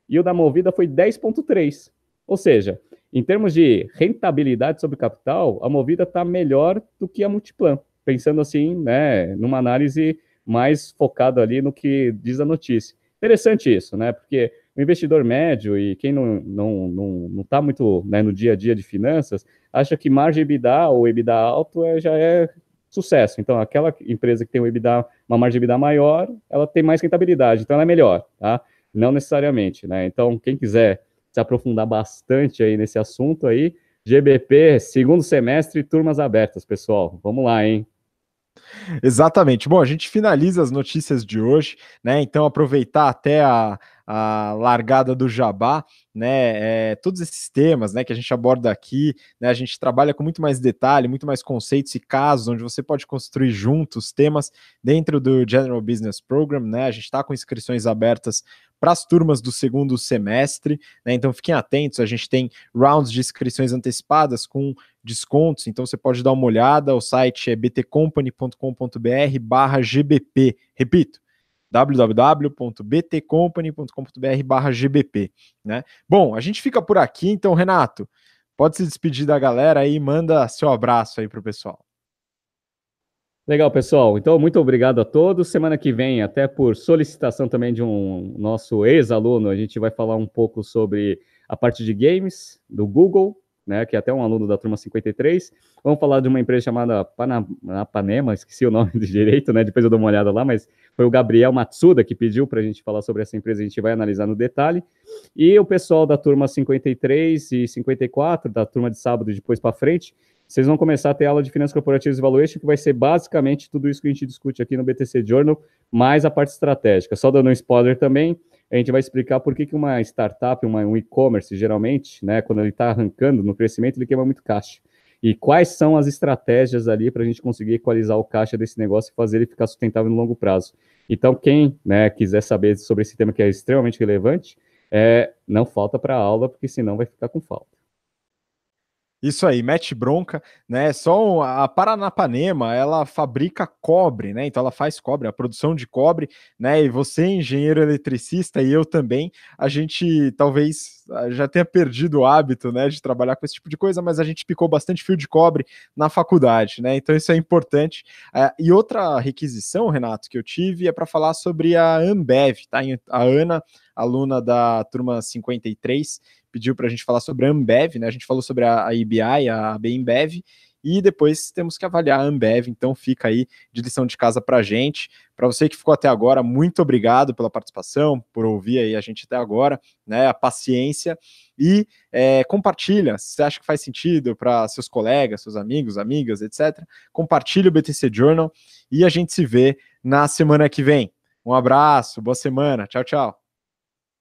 e o da Movida foi 10,3. Ou seja, em termos de rentabilidade sobre capital, a Movida está melhor do que a Multiplan, pensando assim, né, numa análise mais focada ali no que diz a notícia. Interessante isso, né? Porque o investidor médio e quem não está não, não, não tá muito né, no dia a dia de finanças, acha que margem EBITDA ou EBITDA alto é, já é sucesso. Então, aquela empresa que tem um EBITDA, uma margem EBITDA maior, ela tem mais rentabilidade, então ela é melhor, tá? Não necessariamente, né? Então, quem quiser se aprofundar bastante aí nesse assunto aí, GBP, segundo semestre, turmas abertas, pessoal. Vamos lá, hein? Exatamente. Bom, a gente finaliza as notícias de hoje, né? Então, aproveitar até a, a largada do Jabá, né? É, todos esses temas, né, que a gente aborda aqui, né? A gente trabalha com muito mais detalhe, muito mais conceitos e casos, onde você pode construir juntos temas dentro do General Business Program, né? A gente está com inscrições abertas para as turmas do segundo semestre, né? Então fiquem atentos, a gente tem rounds de inscrições antecipadas com descontos, então você pode dar uma olhada, o site é btcompany.com.br barra GBP, repito, www.btcompany.com.br barra GBP, né? Bom, a gente fica por aqui, então, Renato, pode se despedir da galera aí, manda seu abraço aí para o pessoal. Legal, pessoal. Então, muito obrigado a todos. Semana que vem, até por solicitação também de um nosso ex-aluno, a gente vai falar um pouco sobre a parte de games do Google, né, que é até um aluno da turma 53. Vamos falar de uma empresa chamada Panema, esqueci o nome de direito, né? Depois eu dou uma olhada lá, mas foi o Gabriel Matsuda que pediu para a gente falar sobre essa empresa, a gente vai analisar no detalhe. E o pessoal da turma 53 e 54, da turma de sábado depois para frente, vocês vão começar a ter aula de finanças corporativas e valuation, que vai ser basicamente tudo isso que a gente discute aqui no BTC Journal, mais a parte estratégica. Só dando um spoiler também, a gente vai explicar por que, que uma startup, uma, um e-commerce, geralmente, né, quando ele está arrancando no crescimento, ele queima muito caixa. E quais são as estratégias ali para a gente conseguir equalizar o caixa desse negócio e fazer ele ficar sustentável no longo prazo. Então, quem né, quiser saber sobre esse tema que é extremamente relevante, é, não falta para a aula, porque senão vai ficar com falta. Isso aí, mete bronca, né? Só a Paranapanema, ela fabrica cobre, né? Então ela faz cobre, a produção de cobre, né? E você, engenheiro eletricista, e eu também, a gente talvez ah, já tenha perdido o hábito, né, de trabalhar com esse tipo de coisa, mas a gente picou bastante fio de cobre na faculdade, né? Então isso é importante. Uh, e outra requisição, Renato, que eu tive é para falar sobre a Ambev, tá? A Ana, aluna da turma 53, pediu para a gente falar sobre a Ambev, né? A gente falou sobre a, a IBI, a Bembev, e depois temos que avaliar a Ambev, então fica aí de lição de casa para a gente. Para você que ficou até agora, muito obrigado pela participação, por ouvir aí a gente até agora, né? A paciência e é, compartilha, se você acha que faz sentido para seus colegas, seus amigos, amigas, etc. Compartilhe o BTC Journal e a gente se vê na semana que vem. Um abraço, boa semana, tchau, tchau.